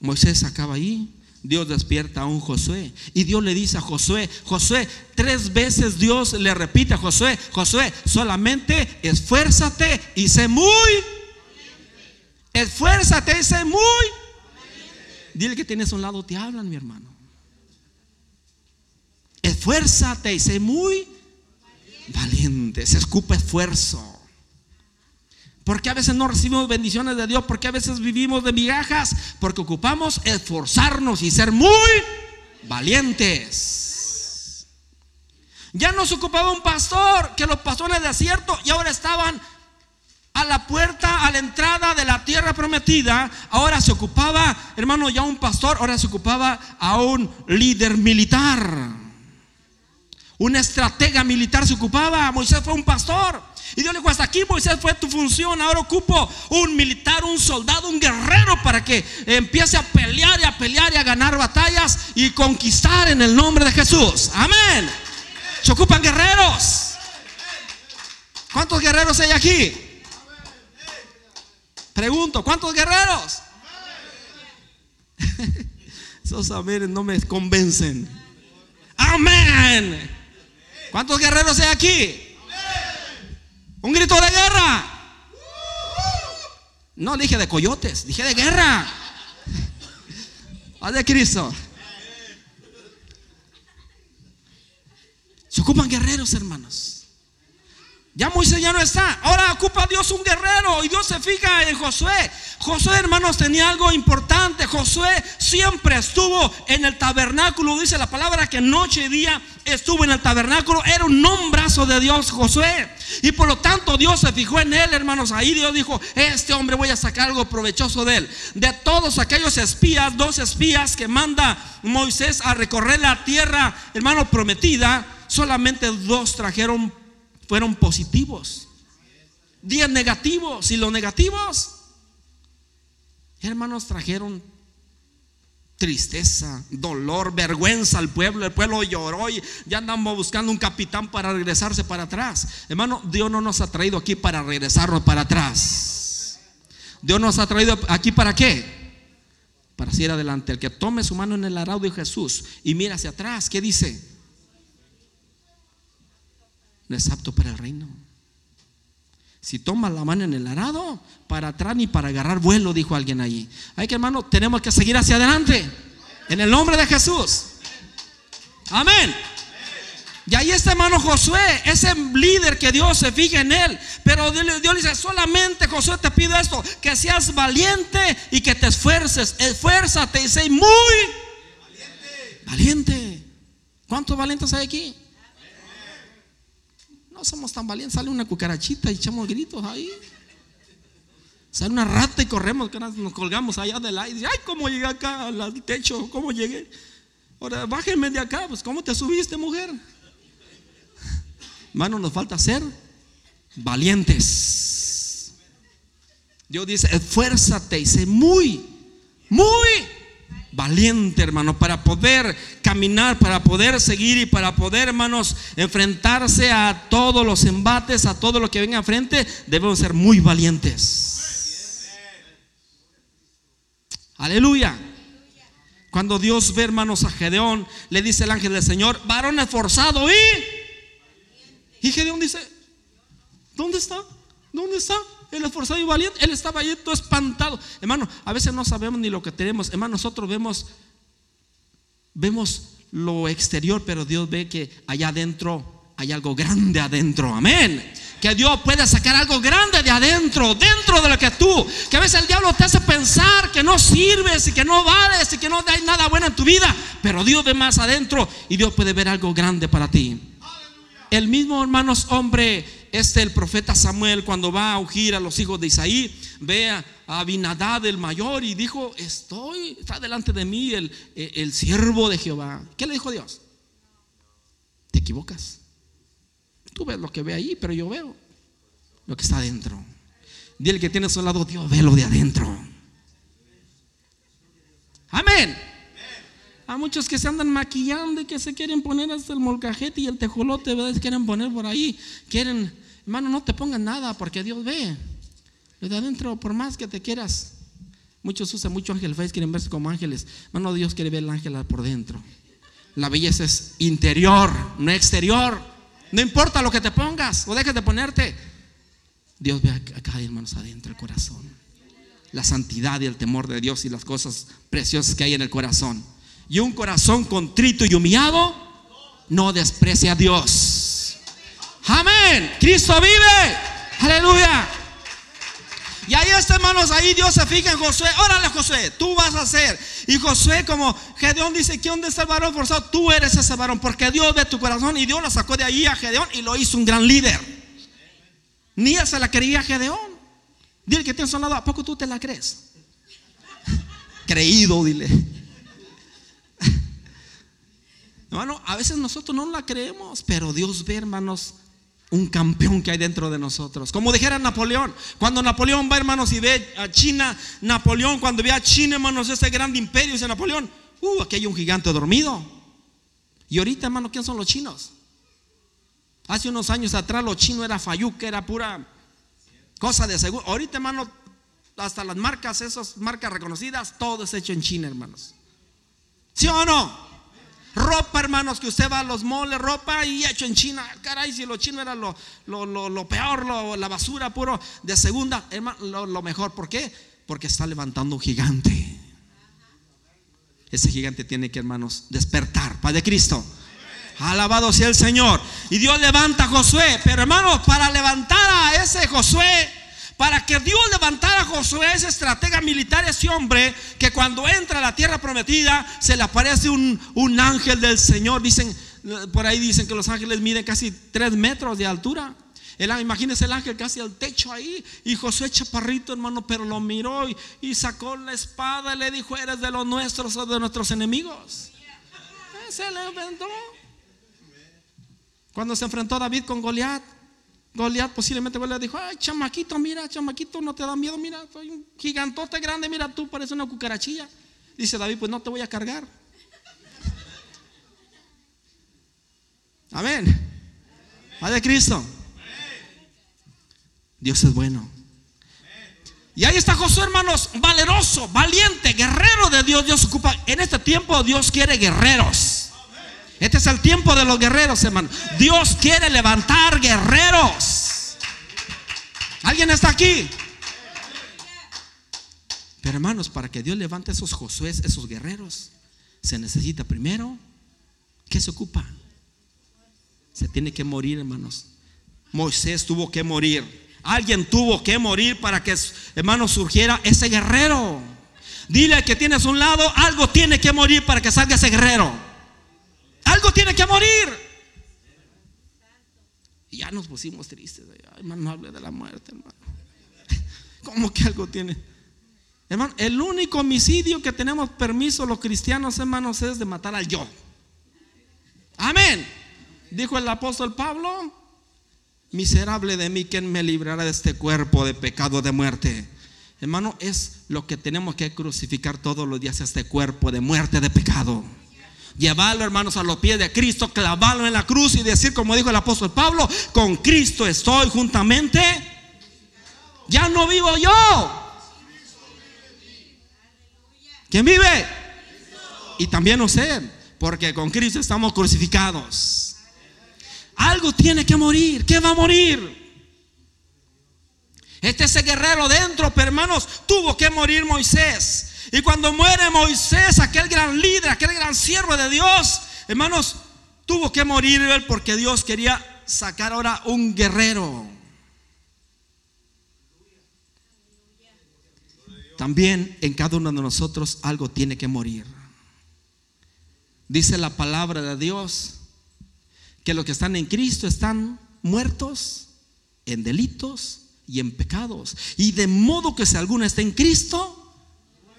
Moisés acaba ahí. Dios despierta a un Josué. Y Dios le dice a Josué, Josué, tres veces Dios le repite a Josué, Josué, solamente esfuérzate y sé muy. Esfuérzate y sé muy. Dile que tienes un lado, te hablan, mi hermano. Esfuérzate y sé muy valiente. Se escupa esfuerzo. Porque a veces no recibimos bendiciones de Dios? Porque a veces vivimos de migajas? Porque ocupamos esforzarnos y ser muy valientes. Ya nos ocupaba un pastor, que los pastores de desierto y ahora estaban a la puerta, a la entrada de la tierra prometida, ahora se ocupaba, hermano, ya un pastor, ahora se ocupaba a un líder militar. Una estratega militar se ocupaba, Moisés fue un pastor. Y Dios le dijo, hasta aquí Moisés fue tu función, ahora ocupo un militar, un soldado, un guerrero para que empiece a pelear y a pelear y a ganar batallas y conquistar en el nombre de Jesús. Amén. Se ocupan guerreros. ¿Cuántos guerreros hay aquí? Pregunto, ¿cuántos guerreros? Esos amén no me convencen. Amén. ¿Cuántos guerreros hay aquí? Un grito de guerra. No dije de coyotes, dije de guerra. Haz de Cristo. Se ocupan guerreros, hermanos. Ya Moisés ya no está. Ahora ocupa Dios un guerrero. Y Dios se fija en Josué. Josué, hermanos, tenía algo importante. Josué siempre estuvo en el tabernáculo. Dice la palabra que noche y día estuvo en el tabernáculo. Era un nombrazo de Dios, Josué. Y por lo tanto Dios se fijó en él, hermanos. Ahí Dios dijo, este hombre voy a sacar algo provechoso de él. De todos aquellos espías, dos espías que manda Moisés a recorrer la tierra, hermano, prometida, solamente dos trajeron fueron positivos. Diez negativos. Y los negativos, hermanos, trajeron tristeza, dolor, vergüenza al pueblo. El pueblo lloró y ya andamos buscando un capitán para regresarse para atrás. Hermano, Dios no nos ha traído aquí para regresarnos para atrás. Dios nos ha traído aquí para qué? Para seguir adelante. El que tome su mano en el arado de Jesús y mira hacia atrás, ¿qué dice? No es apto para el reino. Si toma la mano en el arado, para atrás ni para agarrar vuelo, dijo alguien allí. Hay que, hermano, tenemos que seguir hacia adelante. En el nombre de Jesús. Amén. Y ahí está hermano Josué, ese líder que Dios se fija en él. Pero Dios, le dice, solamente Josué te pido esto, que seas valiente y que te esfuerces. Esfuérzate y sé muy valiente. valiente. ¿Cuántos valientes hay aquí? No somos tan valientes. Sale una cucarachita y echamos gritos ahí. Sale una rata y corremos, nos colgamos allá del aire. Ay, ¿cómo llegué acá al techo? ¿Cómo llegué? Ahora, bájenme de acá. Pues, ¿cómo te subiste, mujer? Hermano, nos falta ser valientes. Dios dice, esfuérzate y sé muy, muy valiente, hermano, para poder caminar, para poder seguir y para poder, hermanos, enfrentarse a todos los embates, a todo lo que venga enfrente, debemos ser muy valientes. Aleluya. Cuando Dios ve, hermanos, a Gedeón, le dice el ángel del Señor, varón esforzado y... Y Gedeón dice, ¿dónde está? ¿Dónde está? El esforzado y valiente, él estaba ahí todo espantado. Hermano, a veces no sabemos ni lo que tenemos. Hermano, nosotros vemos, vemos lo exterior, pero Dios ve que allá adentro hay algo grande adentro. Amén. Que Dios puede sacar algo grande de adentro, dentro de lo que tú. Que a veces el diablo te hace pensar que no sirves y que no vales y que no hay nada bueno en tu vida. Pero Dios ve más adentro y Dios puede ver algo grande para ti. El mismo, hermanos, hombre este el profeta Samuel cuando va a ungir a los hijos de Isaí, ve a Abinadad el mayor y dijo, estoy, está delante de mí el, el siervo de Jehová. ¿Qué le dijo Dios? Te equivocas. Tú ves lo que ve ahí, pero yo veo lo que está adentro. Dile que tiene a su lado, Dios ve lo de adentro. Amén. A muchos que se andan maquillando y que se quieren poner hasta el molcajete y el tejolote, ¿verdad? Se quieren poner por ahí. Quieren, hermano, no te pongan nada porque Dios ve. Lo de adentro, por más que te quieras. Muchos usan mucho ángel face, quieren verse como ángeles. Hermano, Dios quiere ver el ángel por dentro. La belleza es interior, no exterior. No importa lo que te pongas o dejes de ponerte. Dios ve acá, hermanos, adentro el corazón. La santidad y el temor de Dios y las cosas preciosas que hay en el corazón. Y un corazón contrito y humillado no desprecia a Dios. Amén. Cristo vive. Aleluya. Y ahí está, hermanos, ahí Dios se fija en Josué. Órale, Josué, tú vas a hacer. Y Josué, como Gedeón dice, ¿quién es el varón forzado? Tú eres ese varón, porque Dios ve tu corazón y Dios lo sacó de ahí a Gedeón y lo hizo un gran líder. Ni él se la quería a Gedeón. Dile que tienes un lado, ¿a poco tú te la crees? Creído, dile. Hermano, a veces nosotros no la creemos, pero Dios ve, hermanos, un campeón que hay dentro de nosotros. Como dijera Napoleón, cuando Napoleón va, hermanos, y ve a China, Napoleón, cuando ve a China, hermanos, ese gran imperio, dice Napoleón, uh, aquí hay un gigante dormido. Y ahorita, hermano, ¿quién son los chinos? Hace unos años atrás, los chinos era que era pura cosa de seguro. Ahorita, hermano, hasta las marcas, esas marcas reconocidas, todo es hecho en China, hermanos. ¿Sí o no? Ropa, hermanos, que usted va a los moles, ropa y hecho en China. Caray, si lo chino era lo, lo, peor, la basura puro de segunda, hermano, lo, mejor. ¿Por qué? Porque está levantando un gigante. Ese gigante tiene que, hermanos, despertar. Padre Cristo. Alabado sea el Señor. Y Dios levanta a Josué. Pero hermanos, para levantar a ese Josué, para que Dios levantara a Josué, ese estratega militar, ese hombre, que cuando entra a la tierra prometida, se le aparece un, ángel del Señor. Dicen, por ahí dicen que los ángeles miden casi tres metros de altura. El, imagínese el ángel casi al techo ahí. Y Josué chaparrito, hermano, pero lo miró y, sacó la espada y le dijo: Eres de los nuestros o de nuestros enemigos. Se le vendó. Cuando se enfrentó David con Goliat, Goliat posiblemente Goliat dijo, ay, chamaquito, mira, chamaquito, no te da miedo, mira, soy un gigantote grande, mira, tú pareces una cucarachilla. Dice David, pues no te voy a cargar. Amén. Padre Cristo. Dios es bueno. Y ahí está Josué, hermanos, valeroso, valiente, guerrero de Dios. Dios ocupa. En este tiempo Dios quiere guerreros. Este es el tiempo de los guerreros, hermano. Dios quiere levantar guerreros. ¿Alguien está aquí? Pero hermanos, para que Dios levante esos Josué, esos guerreros, se necesita primero, ¿qué se ocupa? Se tiene que morir, hermanos. Moisés tuvo que morir. Alguien tuvo que morir para que, hermanos, surgiera ese guerrero. Dile que tienes un lado, algo tiene que morir para que salga ese guerrero. Algo tiene que morir. Y ya nos pusimos tristes. Hermano, no hable de la muerte, hermano. ¿Cómo que algo tiene? Hermano, el único homicidio que tenemos permiso los cristianos, hermanos, es de matar al yo. Amén. Dijo el apóstol Pablo, miserable de mí, ¿quién me librará de este cuerpo de pecado de muerte? Hermano, es lo que tenemos que crucificar todos los días, este cuerpo de muerte, de pecado llevarlo, hermanos, a los pies de Cristo, clavarlo en la cruz y decir, como dijo el apóstol Pablo, con Cristo estoy juntamente. Ya no vivo yo. ¿Quién vive? Y también usted, porque con Cristo estamos crucificados. Algo tiene que morir. ¿Qué va a morir? Este ese guerrero dentro, pero hermanos, tuvo que morir Moisés. Y cuando muere Moisés, aquel gran líder, aquel gran siervo de Dios, hermanos, tuvo que morir él porque Dios quería sacar ahora un guerrero. También en cada uno de nosotros algo tiene que morir. Dice la palabra de Dios que los que están en Cristo están muertos en delitos y en pecados. Y de modo que si alguno está en Cristo,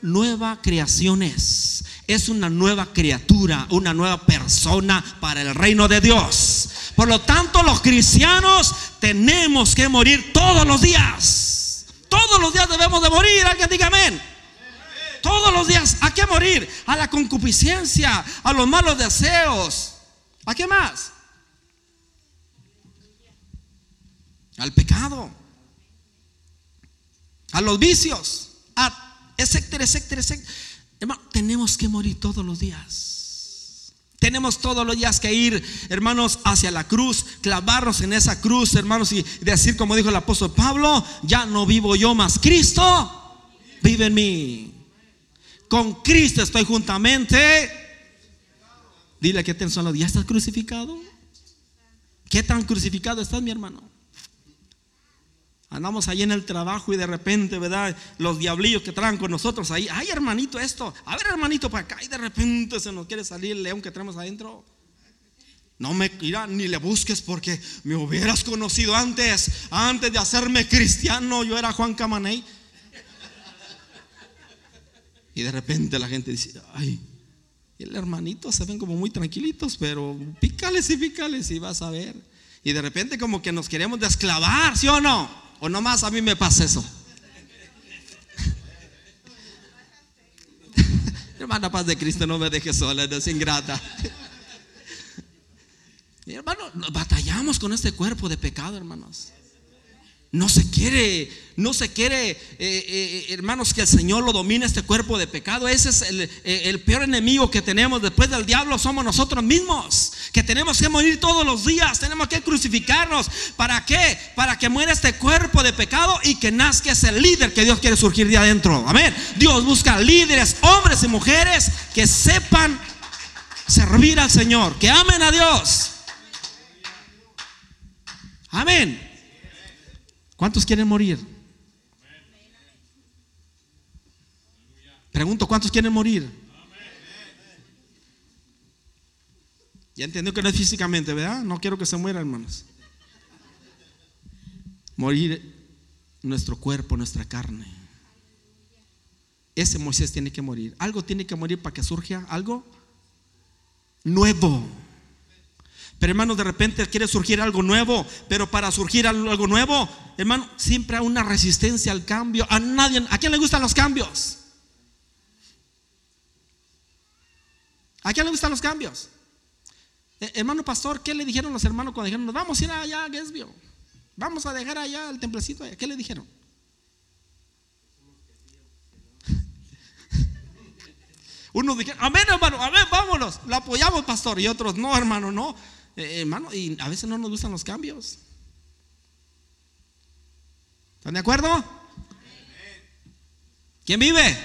nueva creación es. Es una nueva criatura, una nueva persona para el reino de Dios. Por lo tanto, los cristianos tenemos que morir todos los días. Todos los días debemos de morir. Alguien diga amén. Todos los días. ¿A qué morir? A la concupiscencia, a los malos deseos. ¿A qué más? Al pecado. A los vicios. Etcétera, etcétera, etcétera. Hermano, tenemos que morir todos los días. Tenemos todos los días que ir, hermanos, hacia la cruz, clavarnos en esa cruz, hermanos, y decir, como dijo el apóstol Pablo, ya no vivo yo más, Cristo vive en mí. Con Cristo estoy juntamente. Dile que ten solo, ¿ya estás crucificado? ¿Qué tan crucificado estás, mi hermano? Andamos ahí en el trabajo y de repente, ¿verdad? Los diablillos que traen con nosotros ahí. Ay, hermanito, esto. A ver, hermanito, para acá. Y de repente se nos quiere salir el león que tenemos adentro. No me mira, ni le busques porque me hubieras conocido antes, antes de hacerme cristiano, yo era Juan Camaney. Y de repente la gente dice, ay, el hermanito se ven como muy tranquilitos, pero pícales y pícales y vas a ver. Y de repente como que nos queremos desclavar, ¿sí o no? O nomás a mí me pasa eso. Hermana paz de Cristo, no me dejes sola, no es ingrata. Mi hermano, batallamos con este cuerpo de pecado, hermanos. No se quiere, no se quiere, eh, eh, hermanos, que el Señor lo domine este cuerpo de pecado. Ese es el, eh, el, peor enemigo que tenemos después del diablo, somos nosotros mismos. Que tenemos que morir todos los días, tenemos que crucificarnos. ¿Para qué? Para que muera este cuerpo de pecado y que nazca ese líder que Dios quiere surgir de adentro. Amén. Dios busca líderes, hombres y mujeres que sepan servir al Señor, que amen a Dios. Amén. ¿Cuántos quieren morir? Pregunto, ¿cuántos quieren morir? Ya entendió que no es físicamente, ¿verdad? No quiero que se mueran, hermanos. Morir nuestro cuerpo, nuestra carne. Ese Moisés tiene que morir. Algo tiene que morir para que surja algo nuevo. Pero hermano, de repente quiere surgir algo nuevo, pero para surgir algo nuevo, hermano, siempre hay una resistencia al cambio. A nadie, ¿a quién le gustan los cambios? ¿A quién le gustan los cambios? Eh, hermano pastor, ¿qué le dijeron los hermanos cuando dijeron, vamos a ir allá a Gesbio? Vamos a dejar allá el templecito ¿Qué le dijeron? Unos dijeron, amén hermano, amén, vámonos, lo apoyamos pastor. Y otros, no hermano, no. Eh, hermano, y a veces no nos gustan los cambios. ¿Están de acuerdo? ¿Quién vive?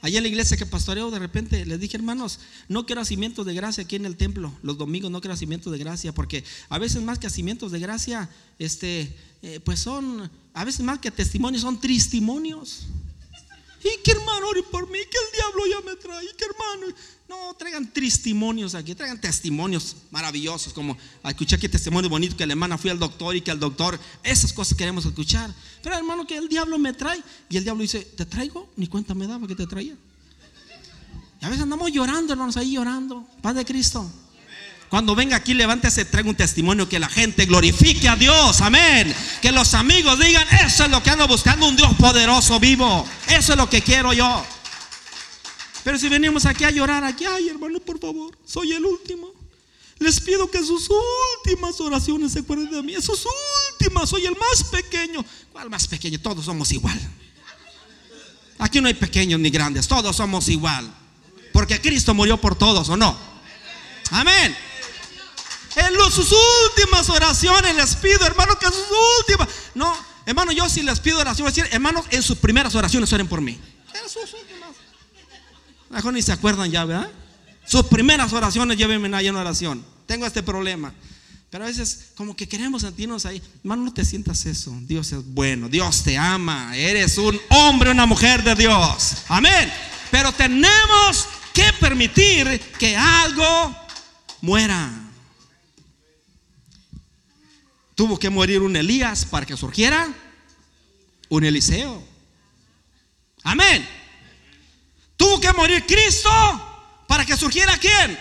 Allá en la iglesia que pastoreo, de repente les dije, hermanos, no quiero cimientos de gracia aquí en el templo. Los domingos no quiero cimientos de gracia, porque a veces más que cimientos de gracia, este, eh, pues son, a veces más que testimonios, son testimonios. Y que hermano, oren por mí, que el diablo ya me trae, que hermano. No, traigan testimonios aquí, traigan testimonios maravillosos, como escuché aquí testimonio bonito que la hermana fui al doctor y que el doctor, esas cosas queremos escuchar. Pero hermano, que el diablo me trae. Y el diablo dice, ¿te traigo? Ni cuenta me daba que te traía. Y a veces andamos llorando, hermanos, ahí llorando. Paz de Cristo. Cuando venga aquí, levántese, traiga un testimonio que la gente glorifique a Dios. Amén. Que los amigos digan, eso es lo que ando buscando, un Dios poderoso, vivo. Eso es lo que quiero yo. Pero si venimos aquí a llorar, aquí, ay hermano, por favor, soy el último. Les pido que sus últimas oraciones se acuerden de mí. Sus últimas, soy el más pequeño. ¿Cuál más pequeño? Todos somos igual. Aquí no hay pequeños ni grandes, todos somos igual. Porque Cristo murió por todos, ¿o no? Amén. En sus últimas oraciones les pido, hermano, que sus últimas. No, hermano, yo si les pido decir, hermanos, en sus primeras oraciones oren por mí. En sus últimas. Mejor ni se acuerdan ya, ¿verdad? Sus primeras oraciones llévenme allá en oración. Tengo este problema. Pero a veces como que queremos sentirnos ahí. Hermano, no te sientas eso. Dios es bueno. Dios te ama. Eres un hombre, una mujer de Dios. Amén. Pero tenemos que permitir que algo muera. Tuvo que morir un Elías para que surgiera un Eliseo. Amén. Tuvo que morir Cristo para que surgiera quién?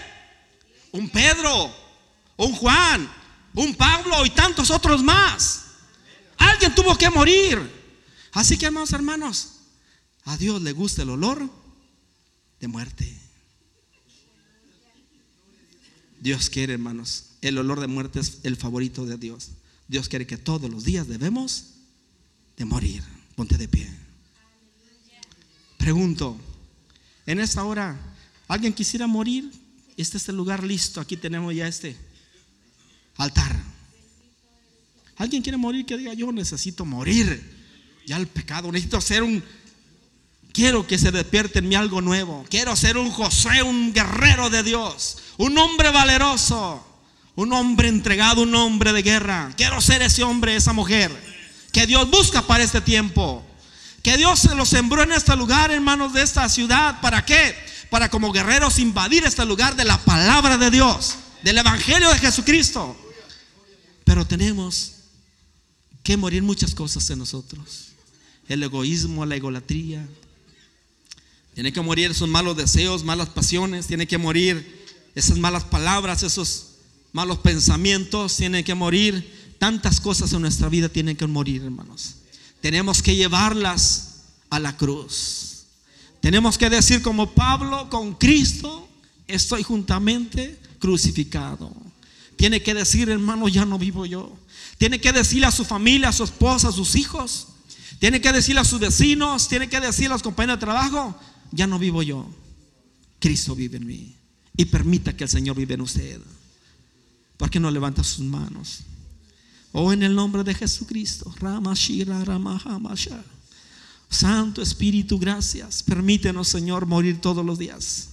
Un Pedro, un Juan, un Pablo y tantos otros más. Alguien tuvo que morir. Así que hermanos, hermanos, a Dios le gusta el olor de muerte. Dios quiere, hermanos, el olor de muerte es el favorito de Dios. Dios quiere que todos los días debemos de morir. Ponte de pie. Pregunto, en esta hora, ¿alguien quisiera morir? Este es el lugar listo. Aquí tenemos ya este altar. ¿Alguien quiere morir que diga, yo necesito morir? Ya el pecado, necesito ser un... Quiero que se despierte en mí algo nuevo. Quiero ser un José, un guerrero de Dios. Un hombre valeroso. Un hombre entregado, un hombre de guerra. Quiero ser ese hombre, esa mujer. Que Dios busca para este tiempo. Que Dios se lo sembró en este lugar, hermanos, de esta ciudad. ¿Para qué? para como guerreros invadir este lugar de la palabra de Dios, del Evangelio de Jesucristo. Pero tenemos que morir muchas cosas en nosotros. El egoísmo, la egolatría. Tiene que morir esos malos deseos, malas pasiones. Tiene que morir esas malas palabras, esos malos pensamientos. Tienen que morir. Tantas cosas en nuestra vida tienen que morir, hermanos. Tenemos que llevarlas a la cruz. Tenemos que decir como Pablo, con Cristo estoy juntamente crucificado. Tiene que decir, hermano, ya no vivo yo. Tiene que decirle a su familia, a su esposa, a sus hijos. Tiene que decirle a sus vecinos, tiene que decirle a los compañeros de trabajo, ya no vivo yo. Cristo vive en mí. Y permita que el Señor vive en usted. ¿Por qué no levanta sus manos? Oh, en el nombre de Jesucristo. Ramashira, Ramahamasha. Santo Espíritu, gracias. Permítenos, Señor, morir todos los días.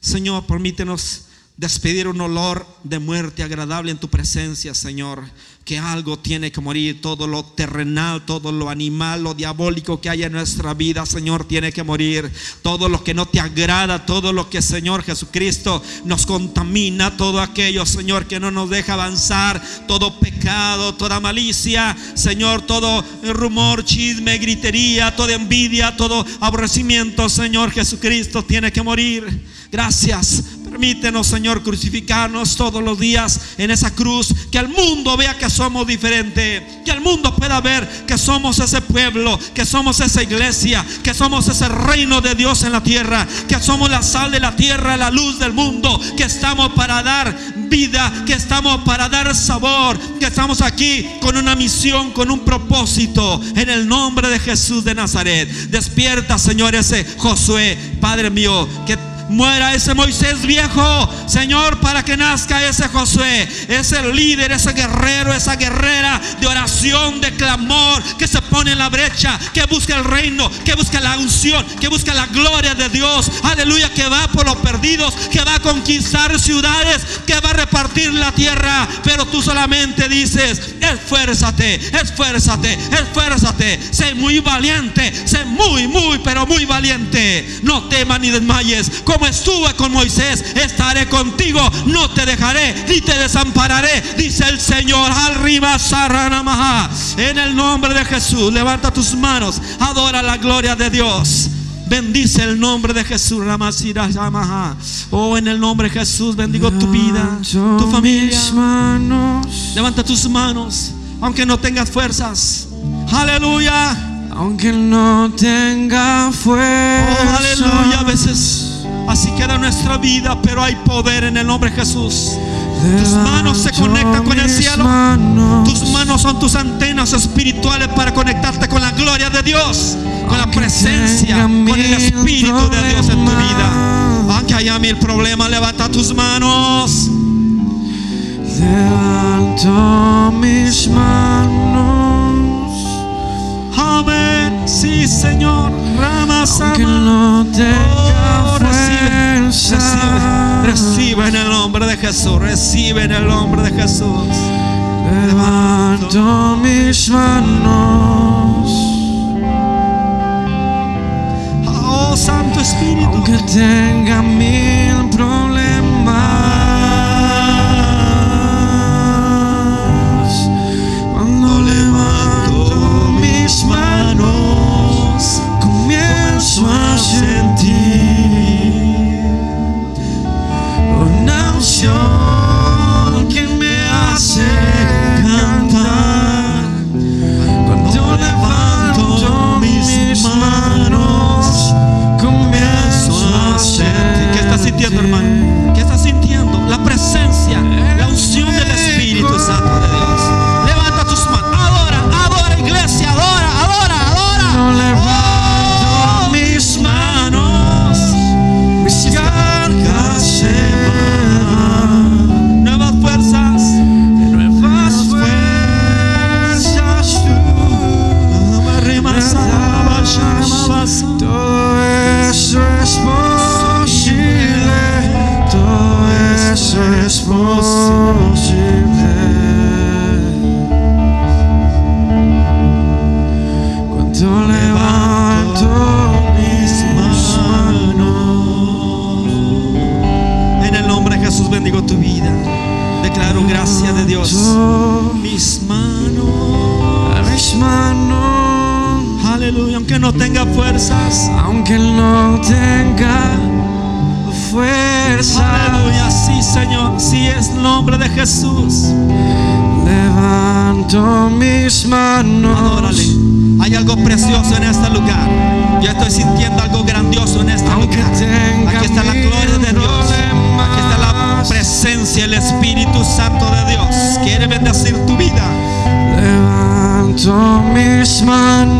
Señor, permítenos despedir un olor de muerte agradable en tu presencia, Señor. Que algo tiene que morir, todo lo terrenal, todo lo animal, lo diabólico que hay en nuestra vida, Señor, tiene que morir. Todo lo que no te agrada, todo lo que, Señor Jesucristo, nos contamina, todo aquello, Señor, que no nos deja avanzar, todo pecado, toda malicia, Señor, todo rumor, chisme, gritería, toda envidia, todo aborrecimiento, Señor Jesucristo, tiene que morir. Gracias. Permítenos, Señor, crucificarnos todos los días en esa cruz. Que el mundo vea que somos diferentes. Que el mundo pueda ver que somos ese pueblo. Que somos esa iglesia. Que somos ese reino de Dios en la tierra. Que somos la sal de la tierra, la luz del mundo. Que estamos para dar vida. Que estamos para dar sabor. Que estamos aquí con una misión, con un propósito. En el nombre de Jesús de Nazaret. Despierta, Señor, ese Josué. Padre mío, que muera ese Moisés viejo, Señor, para que nazca ese Josué, ese líder, ese guerrero, esa guerrera de oración, de clamor, que se pone en la brecha, que busca el reino, que busca la unción, que busca la gloria de Dios, aleluya, que va por los perdidos, que va a conquistar ciudades, que va a repartir la tierra, pero tú solamente dices, esfuérzate, esfuérzate, esfuérzate, sé muy valiente, sé muy, muy, pero muy valiente, no temas ni desmayes, como estuve con Moisés, estaré contigo, no te dejaré ni te desampararé, dice el Señor. Arriba, Saranamaha. En el nombre de Jesús, levanta tus manos, adora la gloria de Dios. Bendice el nombre de Jesús, Ramasira Yamaha. Oh, en el nombre de Jesús, bendigo tu vida, tu familia. Levanta tus manos, aunque no tengas fuerzas. Aleluya. Aunque no tenga fuerza. Oh, aleluya. A veces así queda nuestra vida, pero hay poder en el nombre de Jesús. Tus manos se conectan con el cielo. Tus manos son tus antenas espirituales para conectarte con la gloria de Dios, con la presencia, con el Espíritu de Dios en tu vida. Aunque haya mil problemas, levanta tus manos. Levanto mis manos. Amén. Sí, Señor. Rama Aunque Sama. no Oh, recibe, recibe en el nombre de Jesús, recibe en el nombre de Jesús. Levanto mis manos. Oh, Santo Espíritu. Aunque tenga mil problemas, Jesús. Levanto mis manos. Hay algo precioso en este lugar. Yo estoy sintiendo algo grandioso en este lugar. Aquí está la gloria de Dios. Aquí está la presencia, el Espíritu Santo de Dios. Quiere bendecir tu vida. Levanto mis manos.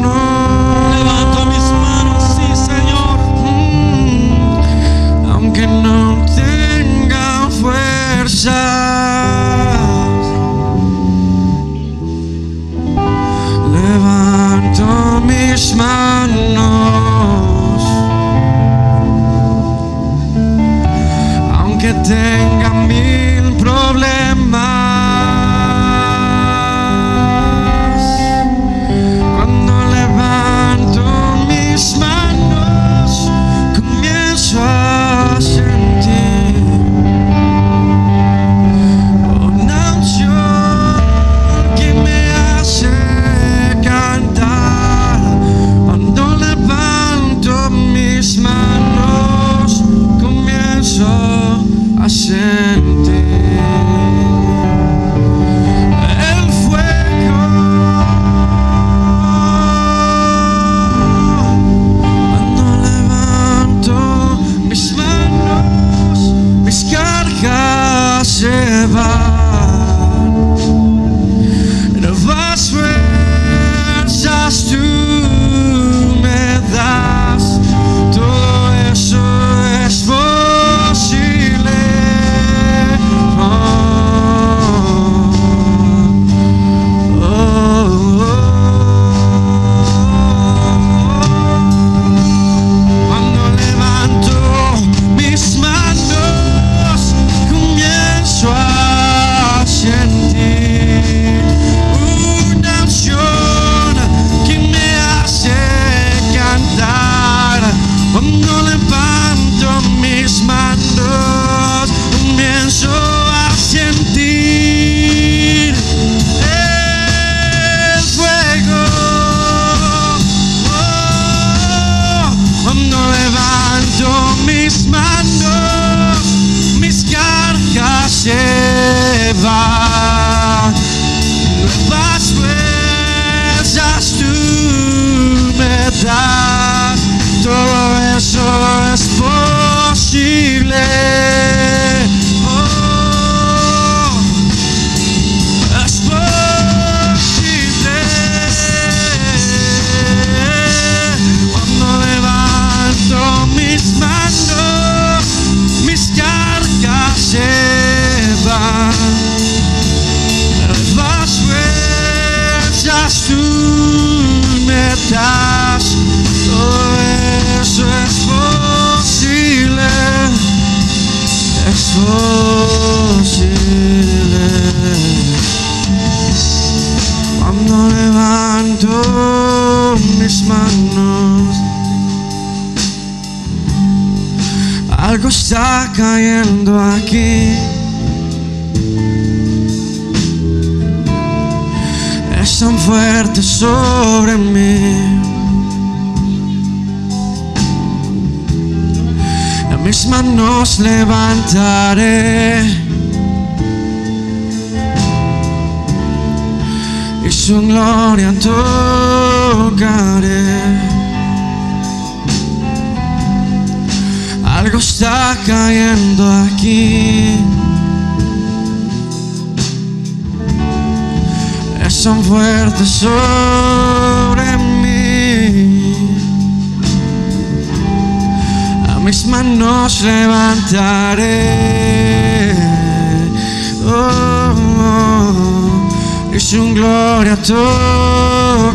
never fuerte sobre mí. A mis manos levantaré. Y su gloria tocaré. Algo está cayendo aquí. Son fuerte sobre mí. A mis manos levantaré. Oh, oh, oh. y su gloria tocaré.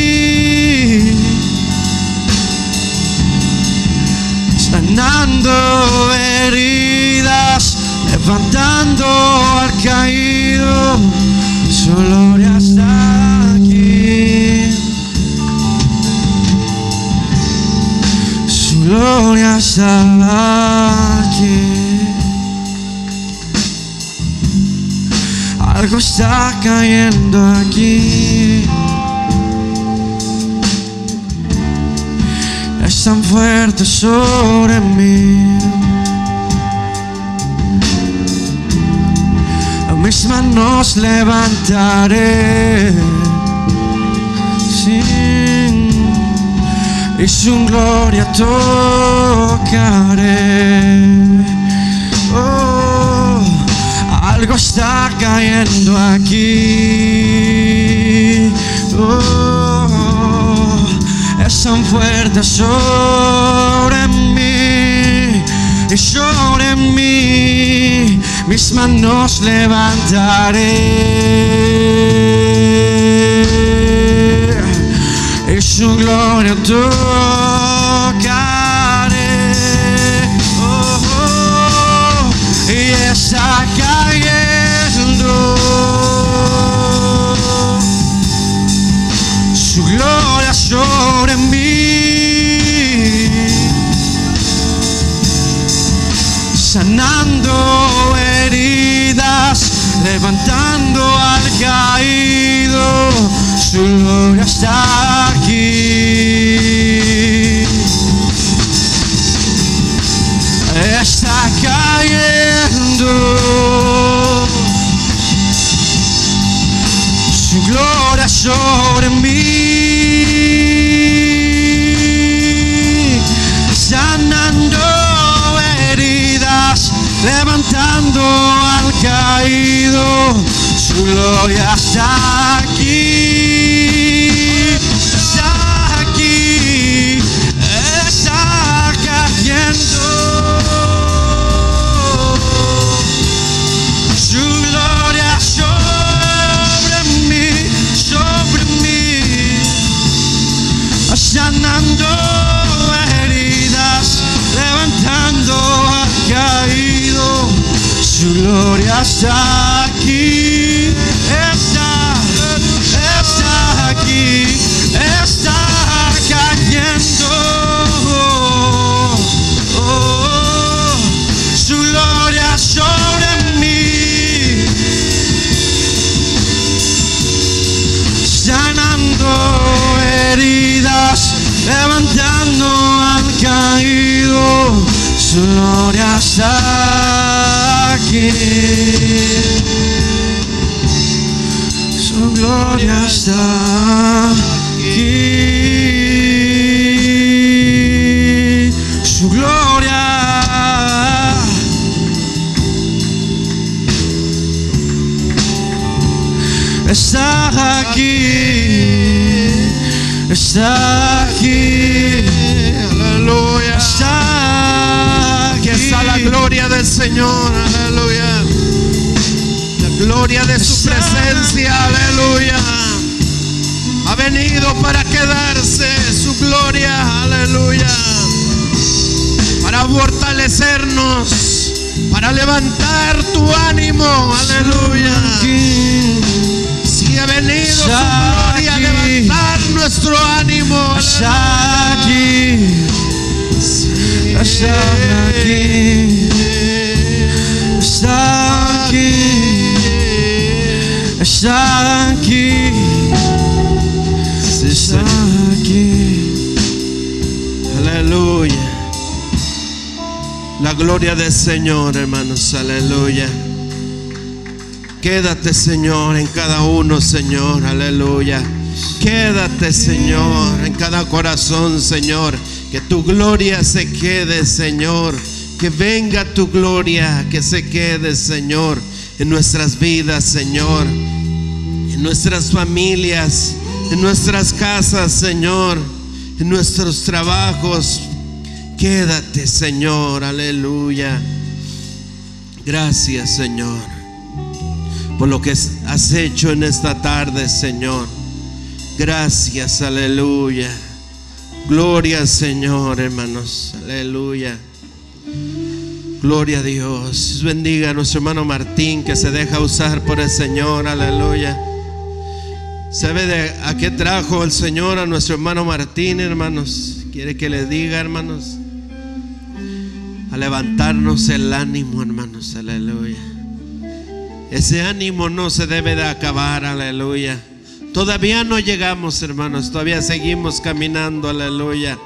Sanando heridas, levantando al caído. Su gloria está aquí. Su gloria está aquí. Algo está cayendo aquí. Es tan fuerte sobre mí. A mis manos levantaré. Sí. Y su gloria tocaré. Oh, algo está cayendo aquí. Oh, es tan fuerte sobre mí y sobre mí. Mis manos levantaré y su gloria tocaré. Sanando heridas, levantando al caído, su gloria está aquí. Al caído, su gloria está aquí, está aquí, está cayendo. Su gloria sobre mí, sobre mí, sanando heridas, levantando al caído. Su gloria está Su gloria está aquí. Su gloria. está aquí, está aquí, Aleluya. está aquí. Está la gloria del Señor. Aleluya. Gloria de su presencia. Aleluya. Ha venido para quedarse su gloria. Aleluya. Para fortalecernos. Para levantar tu ánimo. Aleluya. Si ha venido su gloria a levantar nuestro ánimo. está aquí, está aquí, está aquí, está aquí. Aleluya. La gloria del Señor, hermanos. Aleluya. Quédate, Señor, en cada uno, Señor. Aleluya. Quédate, Señor, en cada corazón, Señor. Que tu gloria se quede, Señor. Que venga tu gloria, que se quede, Señor, en nuestras vidas, Señor. en nuestras familias, en nuestras casas, Señor, en nuestros trabajos. Quédate, Señor, aleluya. Gracias, Señor, por lo que has hecho en esta tarde, Señor. Gracias, aleluya. Gloria Señor, hermanos, aleluya. Gloria a Dios. Bendiga a nuestro hermano Martín que se deja usar por el Señor. Aleluya. ¿Sabe de a qué trajo el Señor a nuestro hermano Martín, hermanos? Quiere que le diga, hermanos. A levantarnos el ánimo, hermanos. Aleluya. Ese ánimo no se debe de acabar. Aleluya. Todavía no llegamos, hermanos. Todavía seguimos caminando. Aleluya.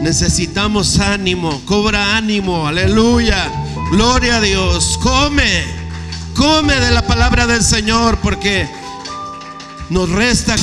Necesitamos ánimo, cobra ánimo, aleluya, gloria a Dios, come, come de la palabra del Señor porque nos resta...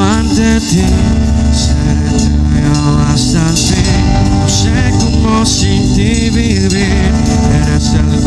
ante ti, seré tuyo hasta el fin. No sé cómo sin ti vivir, eres el